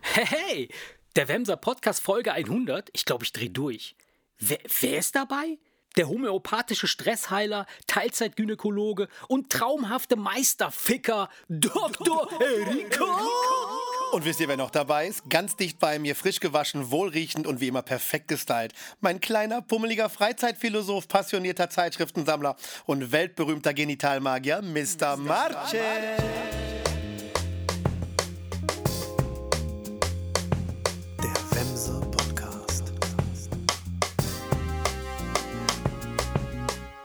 Hey, der Wemser Podcast Folge 100. Ich glaube, ich drehe durch. Wer, wer ist dabei? Der homöopathische Stressheiler, Teilzeitgynäkologe und traumhafte Meisterficker Dr. Erika. Und wisst ihr, wer noch dabei ist? Ganz dicht bei mir, frisch gewaschen, wohlriechend und wie immer perfekt gestylt. Mein kleiner, pummeliger Freizeitphilosoph, passionierter Zeitschriftensammler und weltberühmter Genitalmagier, Mr. Marce. Der Wemse Podcast.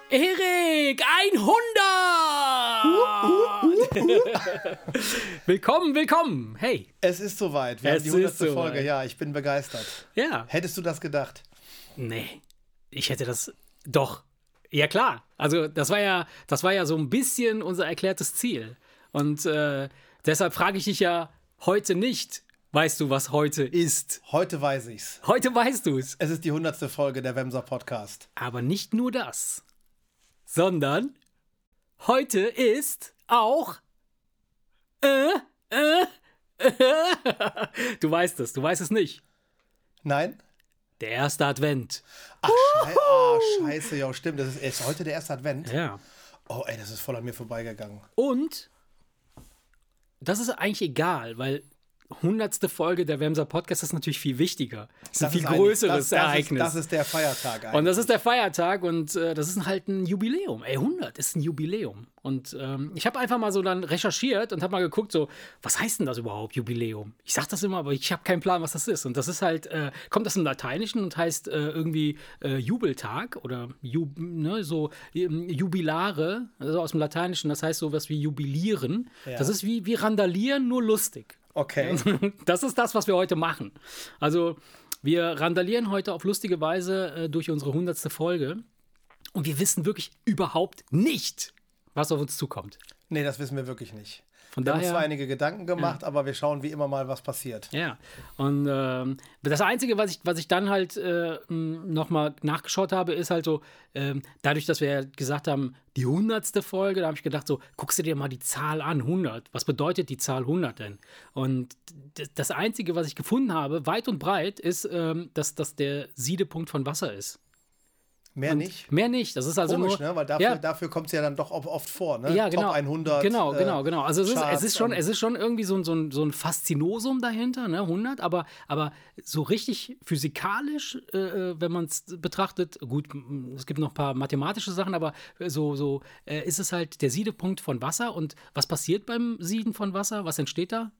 Erik, 100! willkommen, willkommen. Hey. Es ist soweit. Wir Es haben die ist 100. soweit. Folge. Ja, ich bin begeistert. Ja. Hättest du das gedacht? Nee, ich hätte das doch. Ja klar. Also das war ja, das war ja so ein bisschen unser erklärtes Ziel. Und äh, deshalb frage ich dich ja heute nicht, weißt du, was heute ist? Heute weiß ich's. Heute weißt du es. Es ist die 100. Folge der Wemser Podcast. Aber nicht nur das, sondern heute ist auch. Äh, äh, äh, du weißt es, du weißt es nicht. Nein? Der erste Advent. Ach, schei ah, scheiße, ja, stimmt. Das ist, ist heute der erste Advent. Ja. Oh, ey, das ist voll an mir vorbeigegangen. Und das ist eigentlich egal, weil hundertste Folge der Wemser Podcast ist natürlich viel wichtiger. Das ist ein viel eigentlich- größeres das, das Ereignis. Ist, das ist der Feiertag eigentlich. und das ist der Feiertag und äh, das ist halt ein Jubiläum. Ey, 100 ist ein Jubiläum. Und ähm, ich habe einfach mal so dann recherchiert und habe mal geguckt, so, was heißt denn das überhaupt, Jubiläum? Ich sage das immer, aber ich habe keinen Plan, was das ist. Und das ist halt, äh, kommt aus dem Lateinischen und heißt äh, irgendwie äh, Jubeltag oder Jub, ne, so ähm, Jubilare, also aus dem Lateinischen, das heißt sowas wie jubilieren. Das ist wie, wie randalieren, nur lustig. Okay. Das ist das, was wir heute machen. Also, wir randalieren heute auf lustige Weise äh, durch unsere hundertste Folge und wir wissen wirklich überhaupt nicht, was auf uns zukommt. Nee, das wissen wir wirklich nicht. Von Wir haben uns daher- zwar einige Gedanken gemacht, aber wir schauen wie immer mal, was passiert. Ja, und ähm, das Einzige, was ich, was ich dann halt äh, nochmal nachgeschaut habe, ist halt so, ähm, dadurch, dass wir ja gesagt haben, die hundertste Folge, da habe ich gedacht, so, guckst du dir mal die Zahl an, 100. Was bedeutet die Zahl 100 denn? Und das Einzige, was ich gefunden habe, weit und breit, ist, ähm, dass das der Siedepunkt von Wasser ist. Mehr nicht. Mehr nicht. Das ist also Komisch, nur. ne? Weil dafür, ja, dafür kommt es ja dann doch oft- vor, ne? ja, genau. Top 100. Genau, äh, genau, genau. Also es ist, es Charts ist, schon, und- es ist schon irgendwie so ein, so ein, so ein Faszinosum dahinter, ne, 100, aber, aber so richtig physikalisch, äh, äh, wenn man es betrachtet, gut, es gibt noch ein paar mathematische Sachen, aber so, so äh, ist es halt der Siedepunkt von Wasser. Und was passiert beim Sieden von Wasser? Was entsteht da?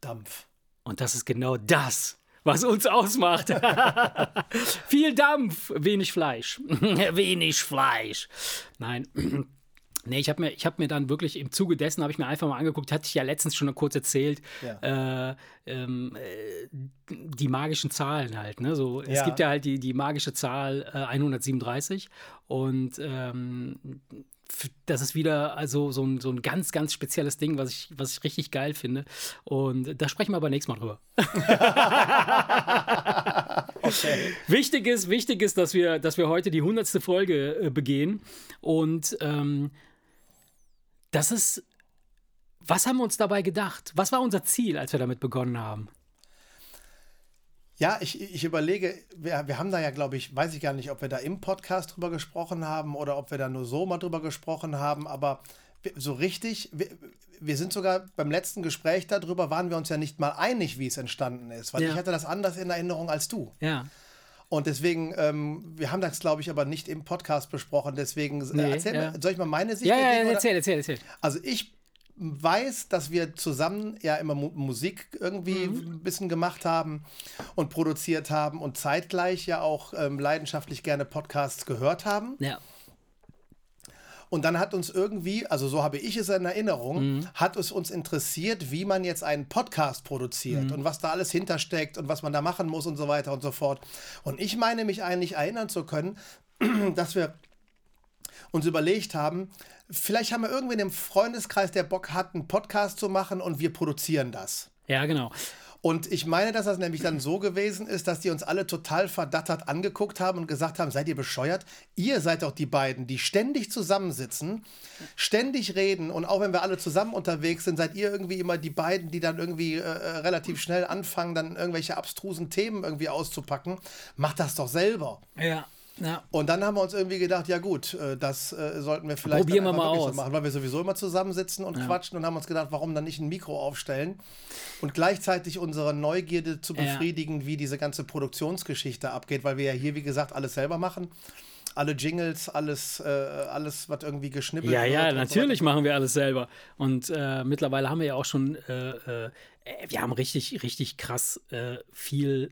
Dampf. Und das ist genau das, was uns ausmacht. Viel Dampf, wenig Fleisch. wenig Fleisch. Nein. Nee, ich habe mir, ich hab mir dann wirklich im Zuge dessen, habe ich mir einfach mal angeguckt, hatte ich ja letztens schon kurz erzählt, äh, ähm, äh, die magischen Zahlen halt. Ne? So, Es Ja. gibt ja halt die, die magische Zahl äh, 137 und ähm, das ist wieder also so ein, so ein ganz, ganz spezielles Ding, was ich, was ich richtig geil finde. Und da sprechen wir aber nächstes Mal drüber. Okay. Wichtig ist, wichtig ist, dass wir, dass wir heute die hundertste Folge äh, begehen. Und ähm, das ist. Was haben wir uns dabei gedacht? Was war unser Ziel, als wir damit begonnen haben? Ja, ich, ich überlege, wir, wir haben da ja, glaube ich, weiß ich gar nicht, ob wir da im Podcast drüber gesprochen haben oder ob wir da nur so mal drüber gesprochen haben, aber so richtig, wir, wir sind sogar beim letzten Gespräch darüber, waren wir uns ja nicht mal einig, wie es entstanden ist, weil Ja. ich hatte das anders in Erinnerung als du. Ja. Und deswegen, ähm, wir haben das, glaube ich, aber nicht im Podcast besprochen, deswegen, äh, Nee, erzähl ja. mal, soll ich mal meine Sicht Ja, ja, oder? erzähl, erzähl, erzähl. Also ich weiß, dass wir zusammen ja immer Mu Musik irgendwie Mhm. ein bisschen gemacht haben und produziert haben und zeitgleich ja auch ähm, leidenschaftlich gerne Podcasts gehört haben. Ja. Und dann hat uns irgendwie, also so habe ich es in Erinnerung, Mhm. hat es uns interessiert, wie man jetzt einen Podcast produziert Mhm. und was da alles hintersteckt und was man da machen muss und so weiter und so fort. Und ich meine mich eigentlich erinnern zu können, dass wir uns überlegt haben, vielleicht haben wir irgendwen im Freundeskreis, der Bock hat, einen Podcast zu machen und wir produzieren das. Ja, genau. Und ich meine, dass das nämlich dann so gewesen ist, dass die uns alle total verdattert angeguckt haben und gesagt haben, seid ihr bescheuert? Ihr seid doch die beiden, die ständig zusammensitzen, ständig reden und auch wenn wir alle zusammen unterwegs sind, seid ihr irgendwie immer die beiden, die dann irgendwie äh, relativ schnell anfangen, dann irgendwelche abstrusen Themen irgendwie auszupacken. Macht das doch selber. Ja. Ja. Und dann haben wir uns irgendwie gedacht, ja gut, äh, das äh, sollten wir vielleicht Probieren wir mal aus. so machen, weil wir sowieso immer zusammensitzen und quatschen und haben uns gedacht, warum dann nicht ein Mikro aufstellen und gleichzeitig unsere Neugierde zu Ja. befriedigen, wie diese ganze Produktionsgeschichte abgeht, weil wir ja hier, wie gesagt, alles selber machen. Alle Jingles, alles, äh, alles, was irgendwie geschnippelt Ja, wird. ja, so natürlich weiter. machen wir alles selber. Und äh, mittlerweile haben wir ja auch schon, äh, äh, wir haben richtig, richtig krass äh, viel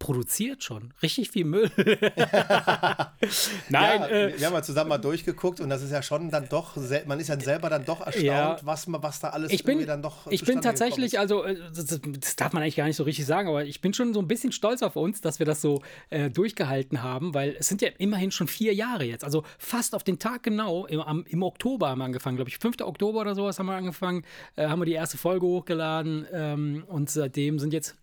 produziert schon. Richtig viel Müll. Nein, ja, äh, wir haben ja zusammen mal durchgeguckt und das ist ja schon dann doch, man ist ja selber dann doch erstaunt, Ja. was, was da alles ich bin, irgendwie dann doch ich bin tatsächlich, also äh, das, das darf man eigentlich gar nicht so richtig sagen, aber ich bin schon so ein bisschen stolz auf uns, dass wir das so äh, durchgehalten haben, weil es sind ja immerhin schon vier Jahre jetzt, also fast auf den Tag genau, im, am, im Oktober haben wir angefangen, glaube ich, 5. Oktober oder sowas haben wir angefangen, äh, haben wir die erste Folge hochgeladen ähm, und seitdem sind jetzt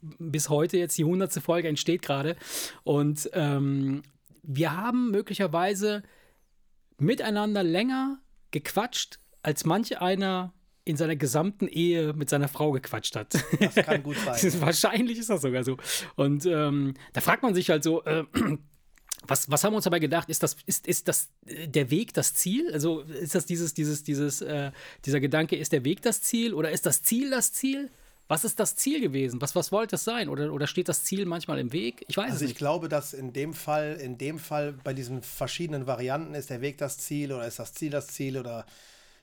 bis heute jetzt die hundertste Folge entsteht gerade und ähm, wir haben möglicherweise miteinander länger gequatscht, als manch einer in seiner gesamten Ehe mit seiner Frau gequatscht hat. Das kann gut sein. Wahrscheinlich ist das sogar so. Und ähm, da fragt man sich halt so, äh, was, was haben wir uns dabei gedacht? Ist das, ist, ist das äh, der Weg das Ziel? Also ist das dieses, dieses, dieses, äh, dieser Gedanke, ist der Weg das Ziel oder ist das Ziel das Ziel? Was ist das Ziel gewesen? Was, was wollte es sein? Oder, oder steht das Ziel manchmal im Weg? Ich weiß Also es ich nicht. glaube, dass in dem Fall, in dem Fall bei diesen verschiedenen Varianten ist der Weg das Ziel oder ist das Ziel das Ziel oder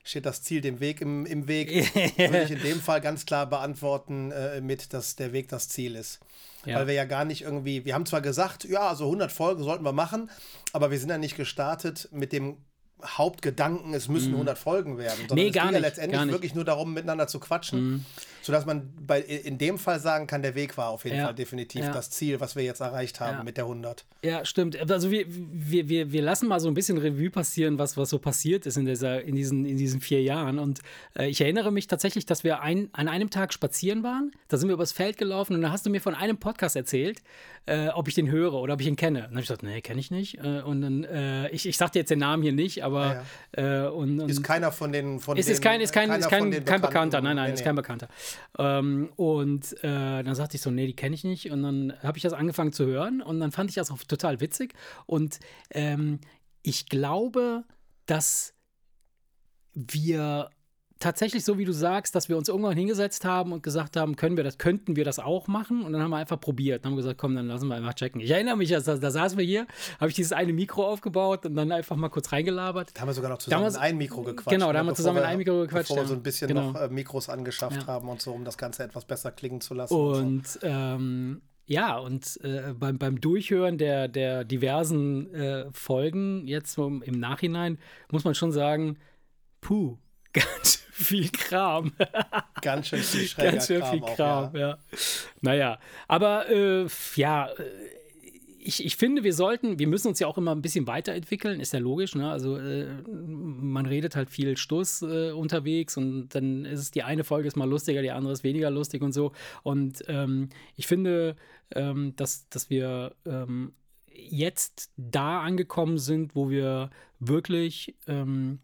steht das Ziel dem Weg im, im Weg, würde ich in dem Fall ganz klar beantworten äh, mit, dass der Weg das Ziel ist. Ja. Weil wir ja gar nicht irgendwie, wir haben zwar gesagt, ja, also 100 Folgen sollten wir machen, aber wir sind ja nicht gestartet mit dem Hauptgedanken, es müssen 100 Folgen werden, sondern Mhm. Nee, es ging ja letztendlich. Mhm. wirklich nur darum, miteinander zu quatschen, sodass man bei, in dem Fall sagen kann, der Weg war auf jeden Ja. Fall definitiv Ja. das Ziel, was wir jetzt erreicht haben Ja. mit der 100. Ja, stimmt. Also wir, wir, wir, wir lassen mal so ein bisschen Revue passieren, was, was so passiert ist in, dieser, in, diesen, in diesen vier Jahren. Und äh, ich erinnere mich tatsächlich, dass wir ein, an einem Tag spazieren waren. Da sind wir übers Feld gelaufen und da hast du mir von einem Podcast erzählt, äh, ob ich den höre oder ob ich ihn kenne. Und dann habe ich gesagt, nee, kenne ich nicht. Äh, und dann, äh, ich, ich sag dir jetzt den Namen hier nicht, aber Äh, und, und Ist keiner von den von ist, den, ist kein, ist kein, ist kein, kein. Bekannter, nein, nein, Nee, ist kein Bekannter. Ähm, und äh, dann sagte ich so, nee, die kenne ich nicht. Und dann habe ich das angefangen zu hören und dann fand ich das auch total witzig. Und ähm, ich glaube, dass wir tatsächlich so wie du sagst, dass wir uns irgendwann hingesetzt haben und gesagt haben, können wir das, könnten wir das auch machen? Und dann haben wir einfach probiert. Dann haben wir gesagt, komm, dann lassen wir einfach checken. Ich erinnere mich, da, da saßen wir hier, habe ich dieses eine Mikro aufgebaut und dann einfach mal kurz reingelabert. Da haben wir sogar noch zusammen Damals- in ein Mikro gequatscht. Genau, da ne, haben wir zusammen in ein Mikro gequatscht, Bevor wir so ein bisschen Genau. noch äh, Mikros angeschafft Ja. haben und so, um das Ganze etwas besser klingen zu lassen. und so. Und ähm, ja, und äh, beim, beim Durchhören der, der diversen äh, Folgen, jetzt so im Nachhinein, muss man schon sagen, puh, ganz viel Kram. Ganz schön viel schräger ganz schön Kram viel auch, Kram, ja. ja. Naja, aber äh, ja, äh, ich, ich finde, wir sollten, wir müssen uns ja auch immer ein bisschen weiterentwickeln, ist ja logisch, ne? Also äh, man redet halt viel Stuss äh, unterwegs und dann ist es die eine Folge ist mal lustiger, die andere ist weniger lustig und so. Und ähm, ich finde, ähm, dass, dass wir ähm, jetzt da angekommen sind, wo wir wirklich ähm,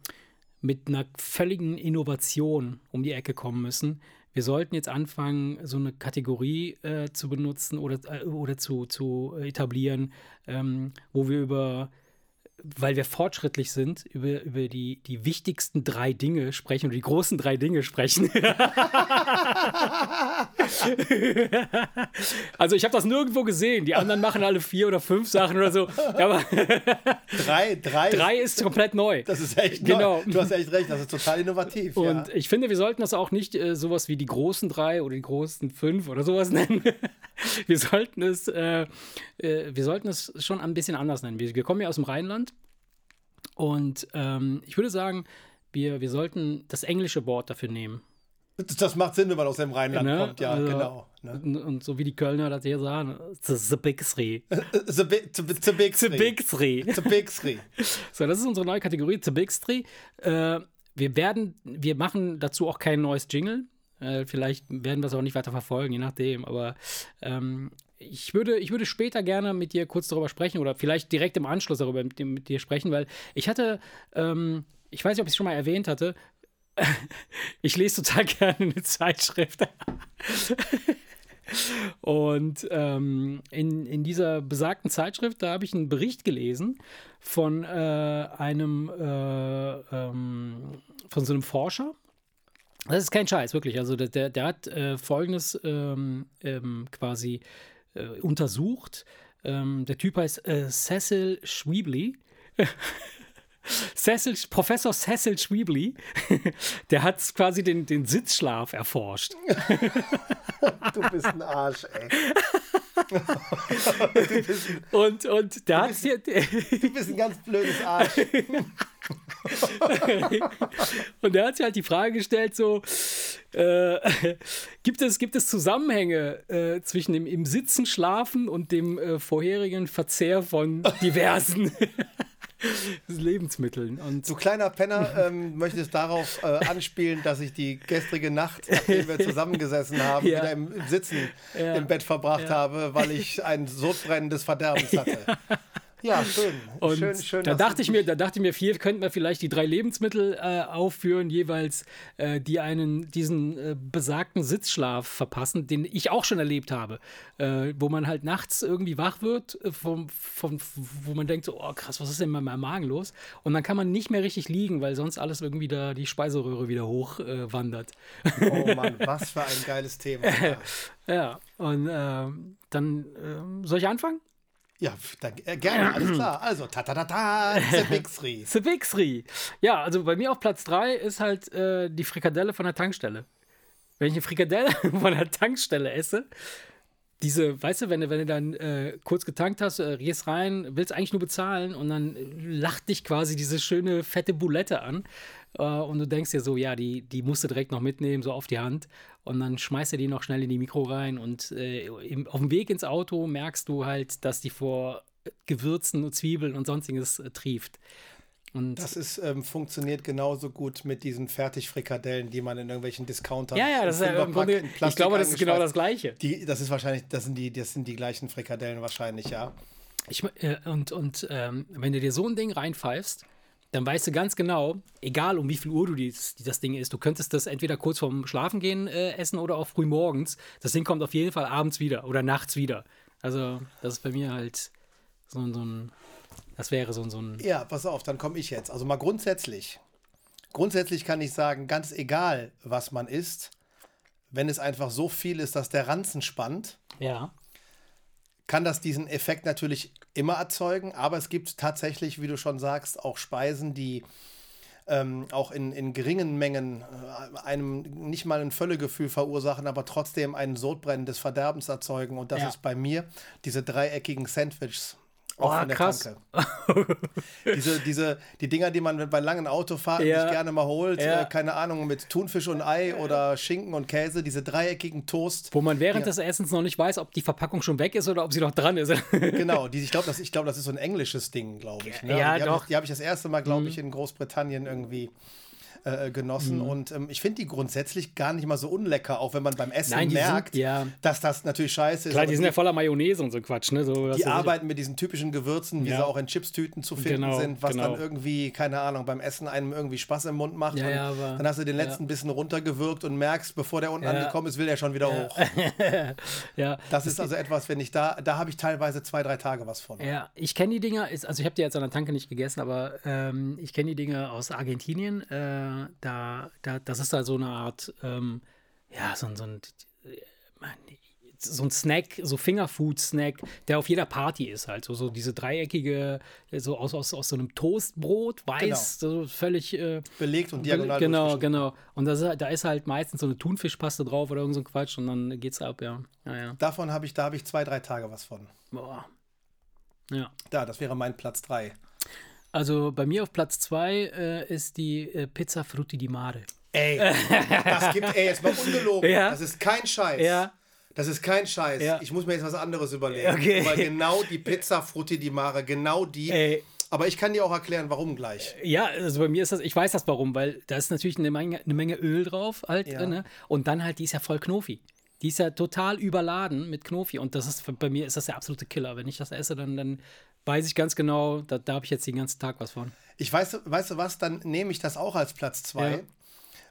mit einer völligen Innovation um die Ecke kommen müssen. Wir sollten jetzt anfangen, so eine Kategorie äh, zu benutzen oder, äh, oder zu, zu etablieren, ähm, wo wir über, weil wir fortschrittlich sind, über, über die, die wichtigsten drei Dinge sprechen oder die großen drei Dinge sprechen. also ich habe das nirgendwo gesehen. Die anderen machen alle vier oder fünf Sachen oder so. Aber Drei, drei, drei ist komplett neu. Das ist echt Genau. neu. Du hast echt recht, das ist total innovativ. Und ja. ich finde, wir sollten das auch nicht äh, sowas wie die großen drei oder die großen fünf oder sowas nennen. wir sollten es, äh, äh, wir sollten es schon ein bisschen anders nennen. Wir, wir kommen ja aus dem Rheinland und ähm, ich würde sagen, wir, wir sollten das englische Wort dafür nehmen. Das macht Sinn, wenn man aus dem Rheinland Ne? kommt, ja, Also, genau. Ne? Und, so wie die Kölner das hier sagen, the, the Big Three. The, bi the, the Big The Three. Big Three. The Big Three. So, das ist unsere neue Kategorie, The Big Three. Äh, wir werden, wir machen dazu auch kein neues Jingle. Äh, vielleicht werden wir es auch nicht weiter verfolgen, je nachdem. Aber ähm, ich würde, ich würde später gerne mit dir kurz darüber sprechen oder vielleicht direkt im Anschluss darüber mit, mit dir sprechen, weil ich hatte, ähm, ich weiß nicht, ob ich es schon mal erwähnt hatte, ich lese total gerne eine Zeitschrift. Und ähm, in, in dieser besagten Zeitschrift, da habe ich einen Bericht gelesen von äh, einem, äh, ähm, von so einem Forscher. Das ist kein Scheiß, wirklich. Also der, der, hat äh, Folgendes ähm, ähm quasi äh, untersucht. Ähm, der Typ heißt äh, Cecil Schwiebly. Cecil, Professor Cecil Schwiebly, der hat quasi den, den Sitzschlaf erforscht. Du bist ein Arsch, ey. und, und der hat hier. Du bist ein ganz blödes Arsch. und der hat sich halt die Frage gestellt: so, äh, gibt, es, gibt es Zusammenhänge äh, zwischen dem im Sitzen schlafen und dem äh, vorherigen Verzehr von diversen Lebensmitteln. Und du kleiner Penner ähm, möchtest darauf äh, anspielen, dass ich die gestrige Nacht, nachdem wir zusammengesessen haben, ja. wieder im, im Sitzen ja. im Bett verbracht ja. habe, weil ich ein Sodbrennen des Verderbens hatte. Ja, schön. Und schön, schön da, dachte ich mir, da dachte ich mir, viel könnten wir vielleicht die drei Lebensmittel äh, aufführen, jeweils, äh, die einen diesen äh, besagten Sitzschlaf verpassen, den ich auch schon erlebt habe, äh, wo man halt nachts irgendwie wach wird, äh, vom, vom, wo man denkt, so, oh krass, was ist denn mit meinem Magen los? Und dann kann man nicht mehr richtig liegen, weil sonst alles irgendwie da die Speiseröhre wieder hochwandert. oh Mann, was für ein geiles Thema. ja, und ähm, dann ähm, soll ich anfangen? Ja, dann, äh, gerne, alles klar. Also, ta ta ta ta, Sebixri. Sebixri. Ja, also bei mir auf Platz 3 ist halt äh, die Frikadelle von der Tankstelle. Wenn ich eine Frikadelle von der Tankstelle esse, diese, weißt du, wenn du, wenn du dann äh, kurz getankt hast, äh, gehst rein, willst eigentlich nur bezahlen und dann lacht dich quasi diese schöne fette Boulette an äh, und du denkst dir so, ja, die, die musst du direkt noch mitnehmen, so auf die Hand und dann schmeißt er die noch schnell in die Mikro rein und äh, im, auf dem Weg ins Auto merkst du halt, dass die vor Gewürzen und Zwiebeln und sonstiges äh, trieft. Und das ist, ähm, funktioniert genauso gut mit diesen Fertigfrikadellen, die man in irgendwelchen Discountern. Ja, ja, das ist ja im Grunde, ich glaube, das ist genau das Gleiche. Die, das ist wahrscheinlich, das sind die, das sind die gleichen Frikadellen wahrscheinlich, ja. Ich, äh, und und ähm, wenn du dir so ein Ding reinpfeifst, dann weißt du ganz genau, egal um wie viel Uhr du dies, das Ding isst, du könntest das entweder kurz vorm Schlafengehen äh, essen oder auch früh morgens. Das Ding kommt auf jeden Fall abends wieder oder nachts wieder. Also, das ist bei mir halt so, so ein. Das wäre so, so ein. Ja, pass auf, dann komme ich jetzt. Also mal grundsätzlich. Grundsätzlich kann ich sagen, ganz egal, was man isst, wenn es einfach so viel ist, dass der Ranzen spannt. Ja kann das diesen Effekt natürlich immer erzeugen, aber es gibt tatsächlich, wie du schon sagst, auch Speisen, die ähm, auch in, in geringen Mengen äh, einem nicht mal ein Völlegefühl verursachen, aber trotzdem ein Sodbrennen des Verderbens erzeugen. Und das ja. ist bei mir diese dreieckigen Sandwiches auch oh, von der krass. Tanke. diese, diese, die Dinger, die man bei langen Autofahrten ja. sich gerne mal holt, ja. äh, keine Ahnung, mit Thunfisch und Ei oder Schinken und Käse, diese dreieckigen Toast. Wo man während des Essens noch nicht weiß, ob die Verpackung schon weg ist oder ob sie noch dran ist. genau, die, ich glaube, das, glaub, das ist so ein englisches Ding, glaube ich. Ne? Ja, die doch. Hab die habe ich das erste Mal, glaube mhm. ich, in Großbritannien irgendwie äh, genossen. Mhm. Und ähm, ich finde die grundsätzlich gar nicht mal so unlecker, auch wenn man beim Essen Nein, merkt, sind, ja. dass das natürlich scheiße ist. Klar, die sind ja voller Mayonnaise und so Quatsch. Ne? So, die arbeiten mit diesen typischen Gewürzen, wie ja. sie auch in Chipstüten zu finden genau, sind, was genau. dann irgendwie, keine Ahnung, beim Essen einem irgendwie Spaß im Mund macht. Ja, aber, dann hast du den letzten bisschen runtergewürgt und merkst, bevor der unten angekommen ist, will der schon wieder hoch. ja. Das ist also etwas, wenn ich da, da habe ich teilweise zwei, drei Tage was von. Ja, ich kenne die Dinger, also ich habe die jetzt an der Tanke nicht gegessen, aber ähm, ich kenne die Dinger aus Argentinien. Äh, da da, das ist da so eine Art, ähm, ja, so, so ein, so ein Snack, so Fingerfood-Snack, der auf jeder Party ist halt. So, so diese dreieckige, so aus, aus, aus so einem Toastbrot, weiß, genau. so völlig äh, belegt und diagonal. Genau, genau. Und das, da ist halt meistens so eine Thunfischpaste drauf oder irgend so ein Quatsch und dann geht's ab, ja. ja, ja. Davon habe ich, da habe ich zwei, drei Tage was von. Boah. Ja. Da, das wäre mein Platz drei. Also bei mir auf Platz 2 äh, ist die äh, Pizza Frutti di Mare. Ey, das gibt, ey, jetzt mal ungelogen. Ja. Das ist kein Scheiß. Ja. Das ist kein Scheiß. Ja. Ich muss mir jetzt was anderes überlegen. Okay. Weil genau die Pizza Frutti di Mare, genau die. Ey. Aber ich kann dir auch erklären, warum gleich. Ja, also bei mir ist das, ich weiß das warum, weil da ist natürlich eine Menge, eine Menge Öl drauf halt, Ja. ne? Und dann halt, die ist ja voll Knofi. Die ist ja total überladen mit Knofi und das ist, bei mir ist das der absolute Killer. Wenn ich das esse, dann, dann weiß ich ganz genau, da, da habe ich jetzt den ganzen Tag was von. Ich weiß, weißt du was, dann nehme ich das auch als Platz zwei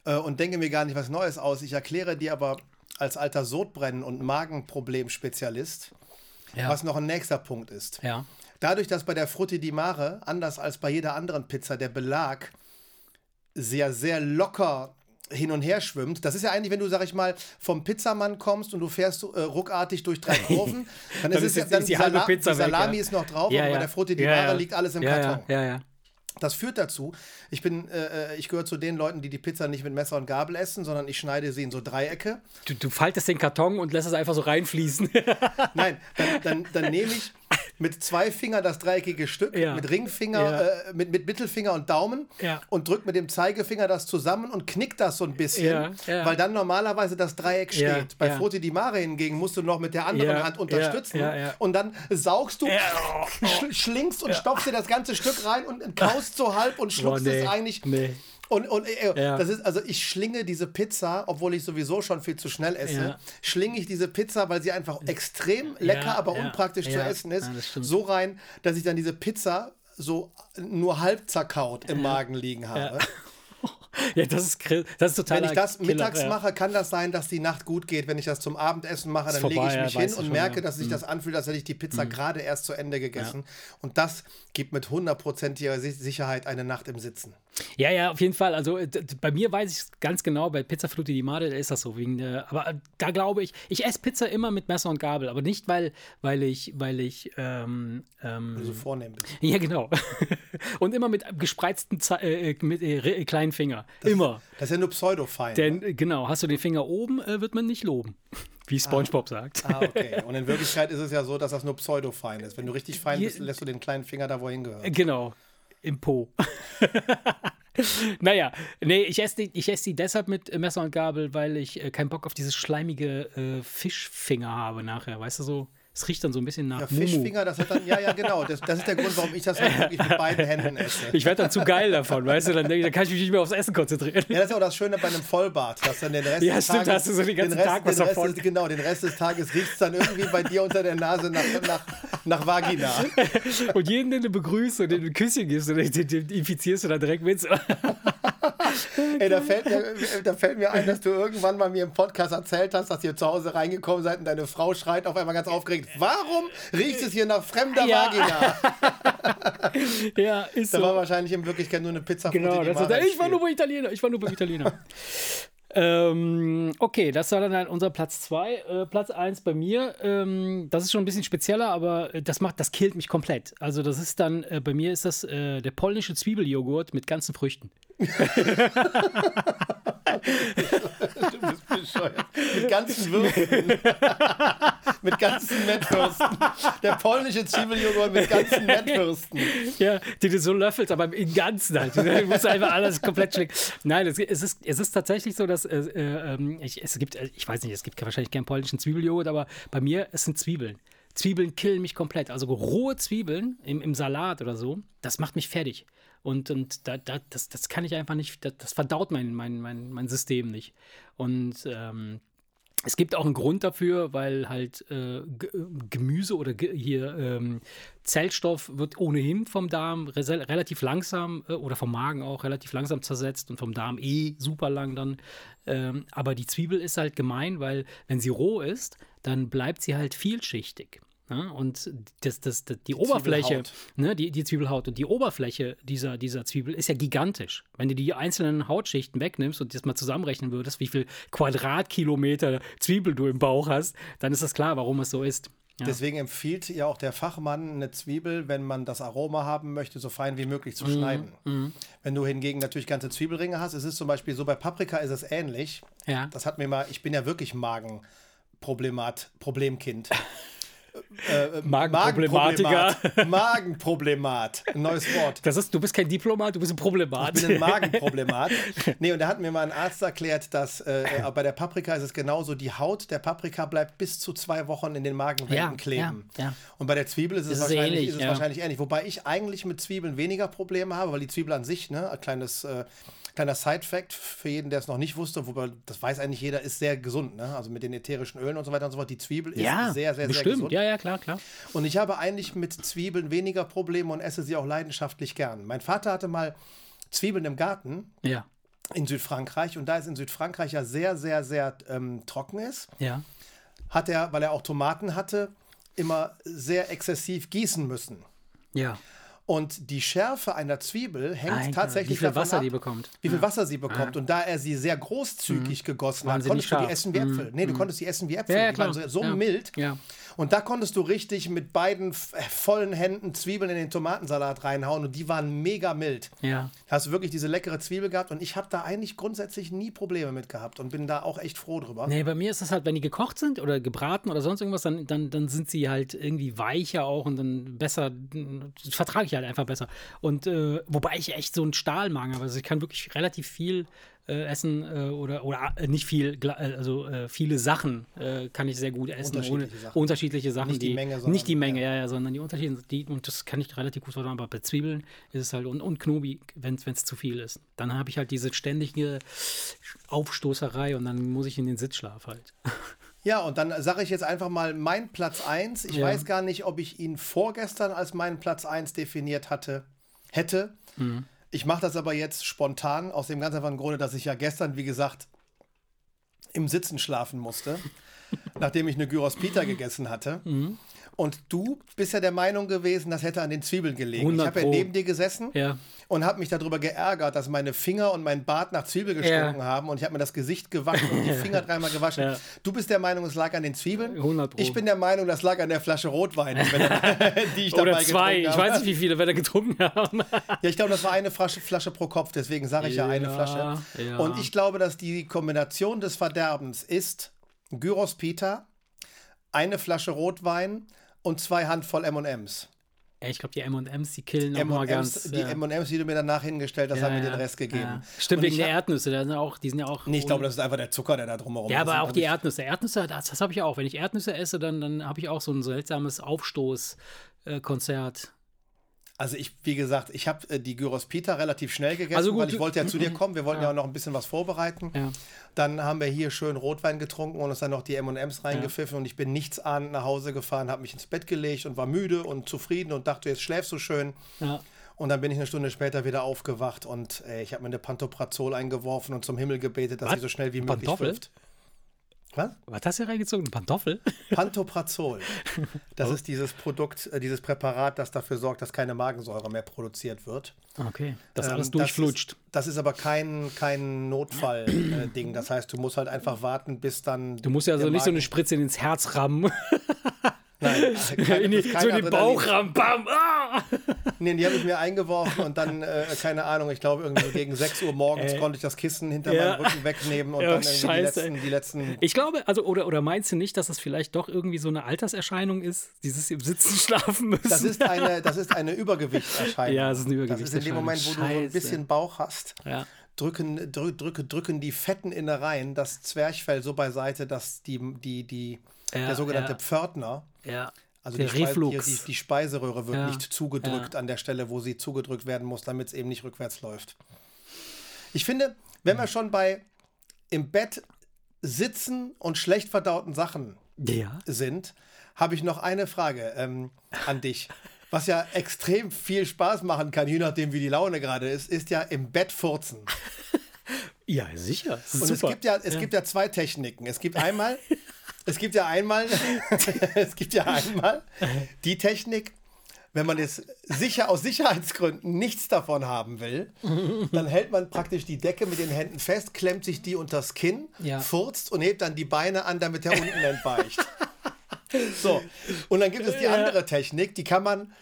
äh, und denke mir gar nicht was Neues aus. Ich erkläre dir aber als alter Sodbrennen- und Magenproblem-Spezialist, Ja. was noch ein nächster Punkt ist. Ja. Dadurch, dass bei der Frutti di Mare, anders als bei jeder anderen Pizza, der Belag sehr, sehr locker hin und her schwimmt. Das ist ja eigentlich, wenn du, sag ich mal, vom Pizzamann kommst und du fährst äh, ruckartig durch drei Kurven, dann ist es ja jetzt- dann ist die halbe Sala Pizza die weg, Salami ja. ist noch drauf, Ja, aber ja. bei der Frutti di Ja, Mare ja. liegt alles im Karton. Ja, ja, ja. Das führt dazu, ich bin, äh, ich gehöre zu den Leuten, die die Pizza nicht mit Messer und Gabel essen, sondern ich schneide sie in so Dreiecke. Du, du faltest den Karton und lässt es einfach so reinfließen. Nein, dann, dann, dann nehme ich mit zwei Fingern das dreieckige Stück, Ja. mit Ringfinger, Ja. äh, mit, mit Mittelfinger und Daumen Ja. und drück mit dem Zeigefinger das zusammen und knick das so ein bisschen, weil dann normalerweise das Dreieck steht. Bei ja. Frutti di Mare hingegen musst du noch mit der anderen Hand unterstützen und dann saugst du, schl schlingst und stopfst dir das ganze Stück rein und kaust so halb und schluckst Boah, nee, es eigentlich. nee. Und, und äh, Ja. das ist, also ich schlinge diese Pizza, obwohl ich sowieso schon viel zu schnell esse, Ja. schlinge ich diese Pizza, weil sie einfach extrem lecker, Ja, aber ja, unpraktisch zu ja. essen ist, Ja, so rein, dass ich dann diese Pizza so nur halb zerkaut im Magen liegen habe. ja, das ist, das ist total. Wenn ich das mittags mache, kann das sein, dass die Nacht gut geht. Wenn ich das zum Abendessen mache, dann vorbei, lege ich ja, mich weißt hin und schon, merke, ja. Mhm. dass sich das anfühlt, als hätte ich die Pizza gerade erst zu Ende gegessen. Und das gibt mit hundertprozentiger Si- Sicherheit eine Nacht im Sitzen. Ja, ja, auf jeden Fall. Also äh, bei mir weiß ich es ganz genau, bei Pizza Frutti di Mare da ist das so. Wegen der, aber äh, da glaube ich, ich esse Pizza immer mit Messer und Gabel, aber nicht, weil, weil ich, weil ich, ähm, ähm, So vornehm bist. ja genau. und immer mit gespreizten Ze äh, mit, äh, kleinen Finger. immer. Das ist ja nur pseudo-fein. Denn äh, genau, hast du den Finger oben, äh, wird man nicht loben. Wie SpongeBob sagt. Ah, okay. Und in Wirklichkeit ist es ja so, dass das nur pseudo-fein ist. Wenn du richtig fein bist, lässt du den kleinen Finger da, wo er hingehört. Genau. Im Po. naja, nee, ich esse, die, ich esse die deshalb mit Messer und Gabel, weil ich äh, keinen Bock auf dieses schleimige äh, Fischfinger habe nachher. Weißt du so? Es riecht dann so ein bisschen nach Ja. Fischfinger, das hat dann, ja, ja, genau. Das, das ist der Grund, warum ich das halt wirklich mit beiden Händen esse. Ich werde dann zu geil davon, weißt du? Dann, dann kann ich mich nicht mehr aufs Essen konzentrieren. Ja, das ist ja auch das Schöne bei einem Vollbart, dass dann den Rest Ja, des stimmt, Tages, da hast du so den ganzen Rest, Tag was den davon. Des, genau, den Rest des Tages riecht es dann irgendwie bei dir unter der Nase nach, nach, nach Vagina. Und jeden, den du begrüßt und den du ein Küsschen gibst, den, den, den infizierst du dann direkt mit. Ey, da fällt, mir, da fällt mir ein, dass du irgendwann mal mir im Podcast erzählt hast, dass ihr zu Hause reingekommen seid und deine Frau schreit auf einmal ganz aufgeregt. Warum riecht es hier nach fremder Ja. Vagina? ja, ist Da war so. wahrscheinlich in Wirklichkeit nur eine Pizza Genau, das ist, ich war nur beim Italiener, ich war nur beim Italiener. ähm, okay, das war dann unser Platz 2. Äh, Platz 1 bei mir, ähm, das ist schon ein bisschen spezieller, aber äh, das macht, das killt mich komplett. Also das ist dann, äh, bei mir ist das äh, der polnische Zwiebeljoghurt mit ganzen Früchten. Du bist bescheuert. Mit ganzen Würsten. mit ganzen Mettwürsten. Der polnische Zwiebeljoghurt mit ganzen Mettwürsten. Ja, die du so löffelst, aber im Ganzen halt. Du musst einfach alles komplett schmecken. Nein, es, es, ist, es ist tatsächlich so, dass äh, äh, ähm, ich, es gibt, äh, ich weiß nicht, es gibt wahrscheinlich keinen polnischen Zwiebeljoghurt, aber bei mir, es sind Zwiebeln. Zwiebeln killen mich komplett. Also rohe Zwiebeln im, im Salat oder so, das macht mich fertig. Und, und da, da, das, das kann ich einfach nicht, das, das verdaut mein, mein, mein, mein System nicht. Und ähm, es gibt auch einen Grund dafür, weil halt äh, Gemüse oder ge hier ähm, Zellstoff wird ohnehin vom Darm re relativ langsam äh, oder vom Magen auch relativ langsam zersetzt und vom Darm eh super lang dann. Ähm, aber die Zwiebel ist halt gemein, weil wenn sie roh ist, dann bleibt sie halt vielschichtig. Ja? Und das, das, das, die, Oberfläche, Zwiebelhaut. ne, die, die Zwiebelhaut und die Oberfläche dieser, dieser Zwiebel ist ja gigantisch. Wenn du die einzelnen Hautschichten wegnimmst und das mal zusammenrechnen würdest, wie viel Quadratkilometer Zwiebel du im Bauch hast, dann ist das klar, warum es so ist. Ja. Deswegen empfiehlt ja auch der Fachmann eine Zwiebel, wenn man das Aroma haben möchte, so fein wie möglich Mhm, zu schneiden. Wenn du hingegen natürlich ganze Zwiebelringe hast, es ist zum Beispiel so, bei Paprika ist es ähnlich. Ja. Das hat mir mal, ich bin ja wirklich Magenproblemat, Problemkind. äh, Magenproblematiker. Magenproblemat. Magenproblemat. Ein neues Wort. Das ist, du bist kein Diplomat, du bist ein Problemat. Ich bin ein Magenproblemat. Nee, und da hat mir mal ein Arzt erklärt, dass äh, äh, bei der Paprika ist es genauso, die Haut der Paprika bleibt bis zu zwei Wochen in den Magenwänden Ja, kleben. ja, ja. Und bei der Zwiebel ist es, ist wahrscheinlich, ähnlich, ist es ja. wahrscheinlich ähnlich. Wobei ich eigentlich mit Zwiebeln weniger Probleme habe, weil die Zwiebel an sich, ne, ein kleines, äh, kleiner Side-Fact für jeden, der es noch nicht wusste, wobei das weiß eigentlich jeder, ist sehr gesund. Ne? Also mit den ätherischen Ölen und so weiter und so fort. Die Zwiebel ist ja, sehr, sehr, sehr bestimmt. gesund. Ja, ja, klar, klar. Und ich habe eigentlich mit Zwiebeln weniger Probleme und esse sie auch leidenschaftlich gern. Mein Vater hatte mal Zwiebeln im Garten Ja, in Südfrankreich und da es in Südfrankreich ja sehr, sehr, sehr ähm, trocken ist, ja. hat er, weil er auch Tomaten hatte, immer sehr exzessiv gießen müssen. Ja. Und die Schärfe einer Zwiebel hängt Alter, tatsächlich wie viel davon Wasser ab, die bekommt. Wie viel Wasser sie bekommt. Und da er sie sehr großzügig gegossen hat, Wahnsinnig konntest du die scharf. essen wie Äpfel. Nee, du konntest die essen wie Äpfel. Ja, ja, die waren so, so Ja. mild. Ja. Und da konntest du richtig mit beiden äh, vollen Händen Zwiebeln in den Tomatensalat reinhauen und die waren mega mild. Ja. Hast du wirklich diese leckere Zwiebel gehabt und ich habe da eigentlich grundsätzlich nie Probleme mit gehabt und bin da auch echt froh drüber. Nee, bei mir ist es halt, wenn die gekocht sind oder gebraten oder sonst irgendwas, dann, dann, dann sind sie halt irgendwie weicher auch und dann besser, das vertrage ich halt einfach besser. Und äh, wobei ich echt so einen Stahlmagen habe. Also ich kann wirklich relativ viel äh, essen äh, oder, oder äh, nicht viel, äh, also äh, viele Sachen kann ich sehr gut essen. Ohne, Unterschiedliche Sachen. unterschiedliche Sachen. Nicht die Menge, sondern- Nicht die Menge, ja, ja, sondern die Unterschiede. Die, und das kann ich relativ gut vertragen. Aber bei Zwiebeln ist es halt und, und Knobi, wenn es zu viel ist. Dann habe ich halt diese ständige Aufstoßerei und dann muss ich in den Sitzschlaf halt. Ja, und dann sage ich jetzt einfach mal mein Platz 1. Ich Ja. weiß gar nicht, ob ich ihn vorgestern als meinen Platz 1 definiert hatte, hätte. Mhm. Ich mache das aber jetzt spontan, aus dem ganz einfachen Grunde, dass ich ja gestern, wie gesagt, im Sitzen schlafen musste, nachdem ich eine Gyros Pita gegessen hatte. Mhm. Und du bist ja der Meinung gewesen, das hätte an den Zwiebeln gelegen. 100 Ich habe ja neben dir gesessen Ja. und habe mich darüber geärgert, dass meine Finger und mein Bart nach Zwiebel gestunken haben und ich habe mir das Gesicht gewaschen und die Finger dreimal gewaschen. Ja. Du bist der Meinung, es lag an den Zwiebeln. 100 Pro. Ich bin der Meinung, das lag an der Flasche Rotwein, die ich dabei Oder zwei. getrunken Ich habe. weiß nicht, wie viele wir da getrunken haben. Ja, ich glaube, das war eine Flasche, Flasche pro Kopf, deswegen sage ich ja, eine Ja, Flasche. ja. Und ich glaube, dass die Kombination des Verderbens ist Gyros Pita, eine Flasche Rotwein und zwei Handvoll M&M's. Ich glaube, die M&M's, die killen auch mal ganz. die ja. M&M's, die du mir danach hingestellt hast, Ja, haben mir ja, den Rest gegeben. ja. Stimmt, Und wegen der hab- Erdnüsse. Da sind auch, die sind ja auch. Nee, ich glaube, das ist einfach der Zucker, der da drumherum ja, ist. aber auch die Erdnüsse. Erdnüsse, das, das habe ich auch. Wenn ich Erdnüsse esse, dann, dann habe ich auch so ein seltsames Aufstoßkonzert. Also ich, wie gesagt, ich habe äh, die Gyros Pita relativ schnell gegessen, Also gut, weil ich wollte ja zu dir kommen. Wir wollten ja. auch noch ein bisschen was vorbereiten. Ja. Dann haben wir hier schön Rotwein getrunken und uns dann noch die M&M's reingepfiffen und ich bin nichtsahnend nach Hause gefahren, habe mich ins Bett gelegt und war müde und zufrieden und dachte, jetzt schläfst du schön. Ja. Und dann bin ich eine Stunde später wieder aufgewacht und äh, ich habe mir eine Pantoprazol eingeworfen und zum Himmel gebetet, dass Was? sie so schnell wie möglich Pantoffel? wirft. Was? Was hast du hier reingezogen? Ein Pantoffel? Pantoprazol. Das Oh. ist dieses Produkt, äh, dieses Präparat, das dafür sorgt, dass keine Magensäure mehr produziert wird. Okay. Das Ähm, alles durchflutscht. Das ist, das ist aber kein, kein Notfall-Ding. das heißt, du musst halt einfach warten, bis dann. Du musst ja also nicht so eine Magen- Spritze ins Herz rammen. Nein, kein, in die, das kein so in den. Bauch rammen. Bam! Ah! Nee, die habe ich mir eingeworfen und dann, äh, keine Ahnung, ich glaube, irgendwie so gegen 6 Uhr morgens Ey. konnte ich das Kissen hinter Ja. meinem Rücken wegnehmen und Ja, dann irgendwie die letzten, die letzten. Ich glaube, also, oder, oder meinst du nicht, dass es vielleicht doch irgendwie so eine Alterserscheinung ist, dieses im Sitzen schlafen müssen? Das ist eine, das ist eine Übergewichtserscheinung. Ja, es ist eine Das ist in dem Übergewichtserscheinung. Moment, wo du so ein bisschen Bauch hast. Ja. drücken, drü, drücke, drücken die fetten Innereien das Zwerchfell so beiseite, dass die, die, die, Ja, der sogenannte ja. Pförtner, Ja. also der die, Speise- Reflux. Die, die, die Speiseröhre wird Ja, nicht zugedrückt ja. an der Stelle, wo sie zugedrückt werden muss, damit es eben nicht rückwärts läuft. Ich finde, wenn wir schon bei im Bett sitzen und schlecht verdauten Sachen ja. sind, habe ich noch eine Frage ähm, an dich. Was ja extrem viel Spaß machen kann, je nachdem, wie die Laune gerade ist, ist ja im Bett furzen. Ja, sicher. Und es super. gibt ja, es gibt ja zwei Techniken. Es gibt einmal, es gibt ja einmal, es gibt ja einmal die Technik, wenn man jetzt sicher aus Sicherheitsgründen nichts davon haben will, dann hält man praktisch die Decke mit den Händen fest, klemmt sich die unters Kinn, Ja. furzt und hebt dann die Beine an, damit der unten entweicht. So, und dann gibt es die andere Technik, die kann man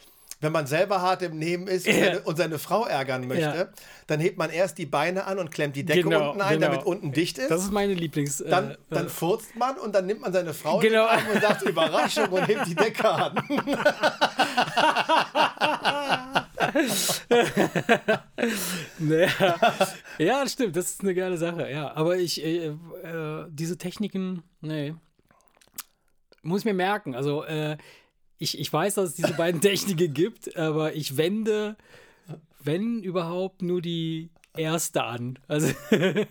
wenn man selber hart im Nehmen ist und, seine, und seine Frau ärgern möchte, dann hebt man erst die Beine an und klemmt die Decke Genau, unten ein, genau. damit unten dicht ist. Das ist meine Lieblings. äh, dann, äh, furzt man und dann nimmt man seine Frau Genau. und sagt Überraschung und hebt die Decke an. Naja. ja, stimmt, das ist eine geile Sache, ja. Aber ich, äh, äh, diese Techniken, nee. Muss ich mir merken. Also, äh, ich, ich weiß, dass es diese beiden Techniken gibt, aber ich wende, wenn überhaupt, nur die erste an. Also,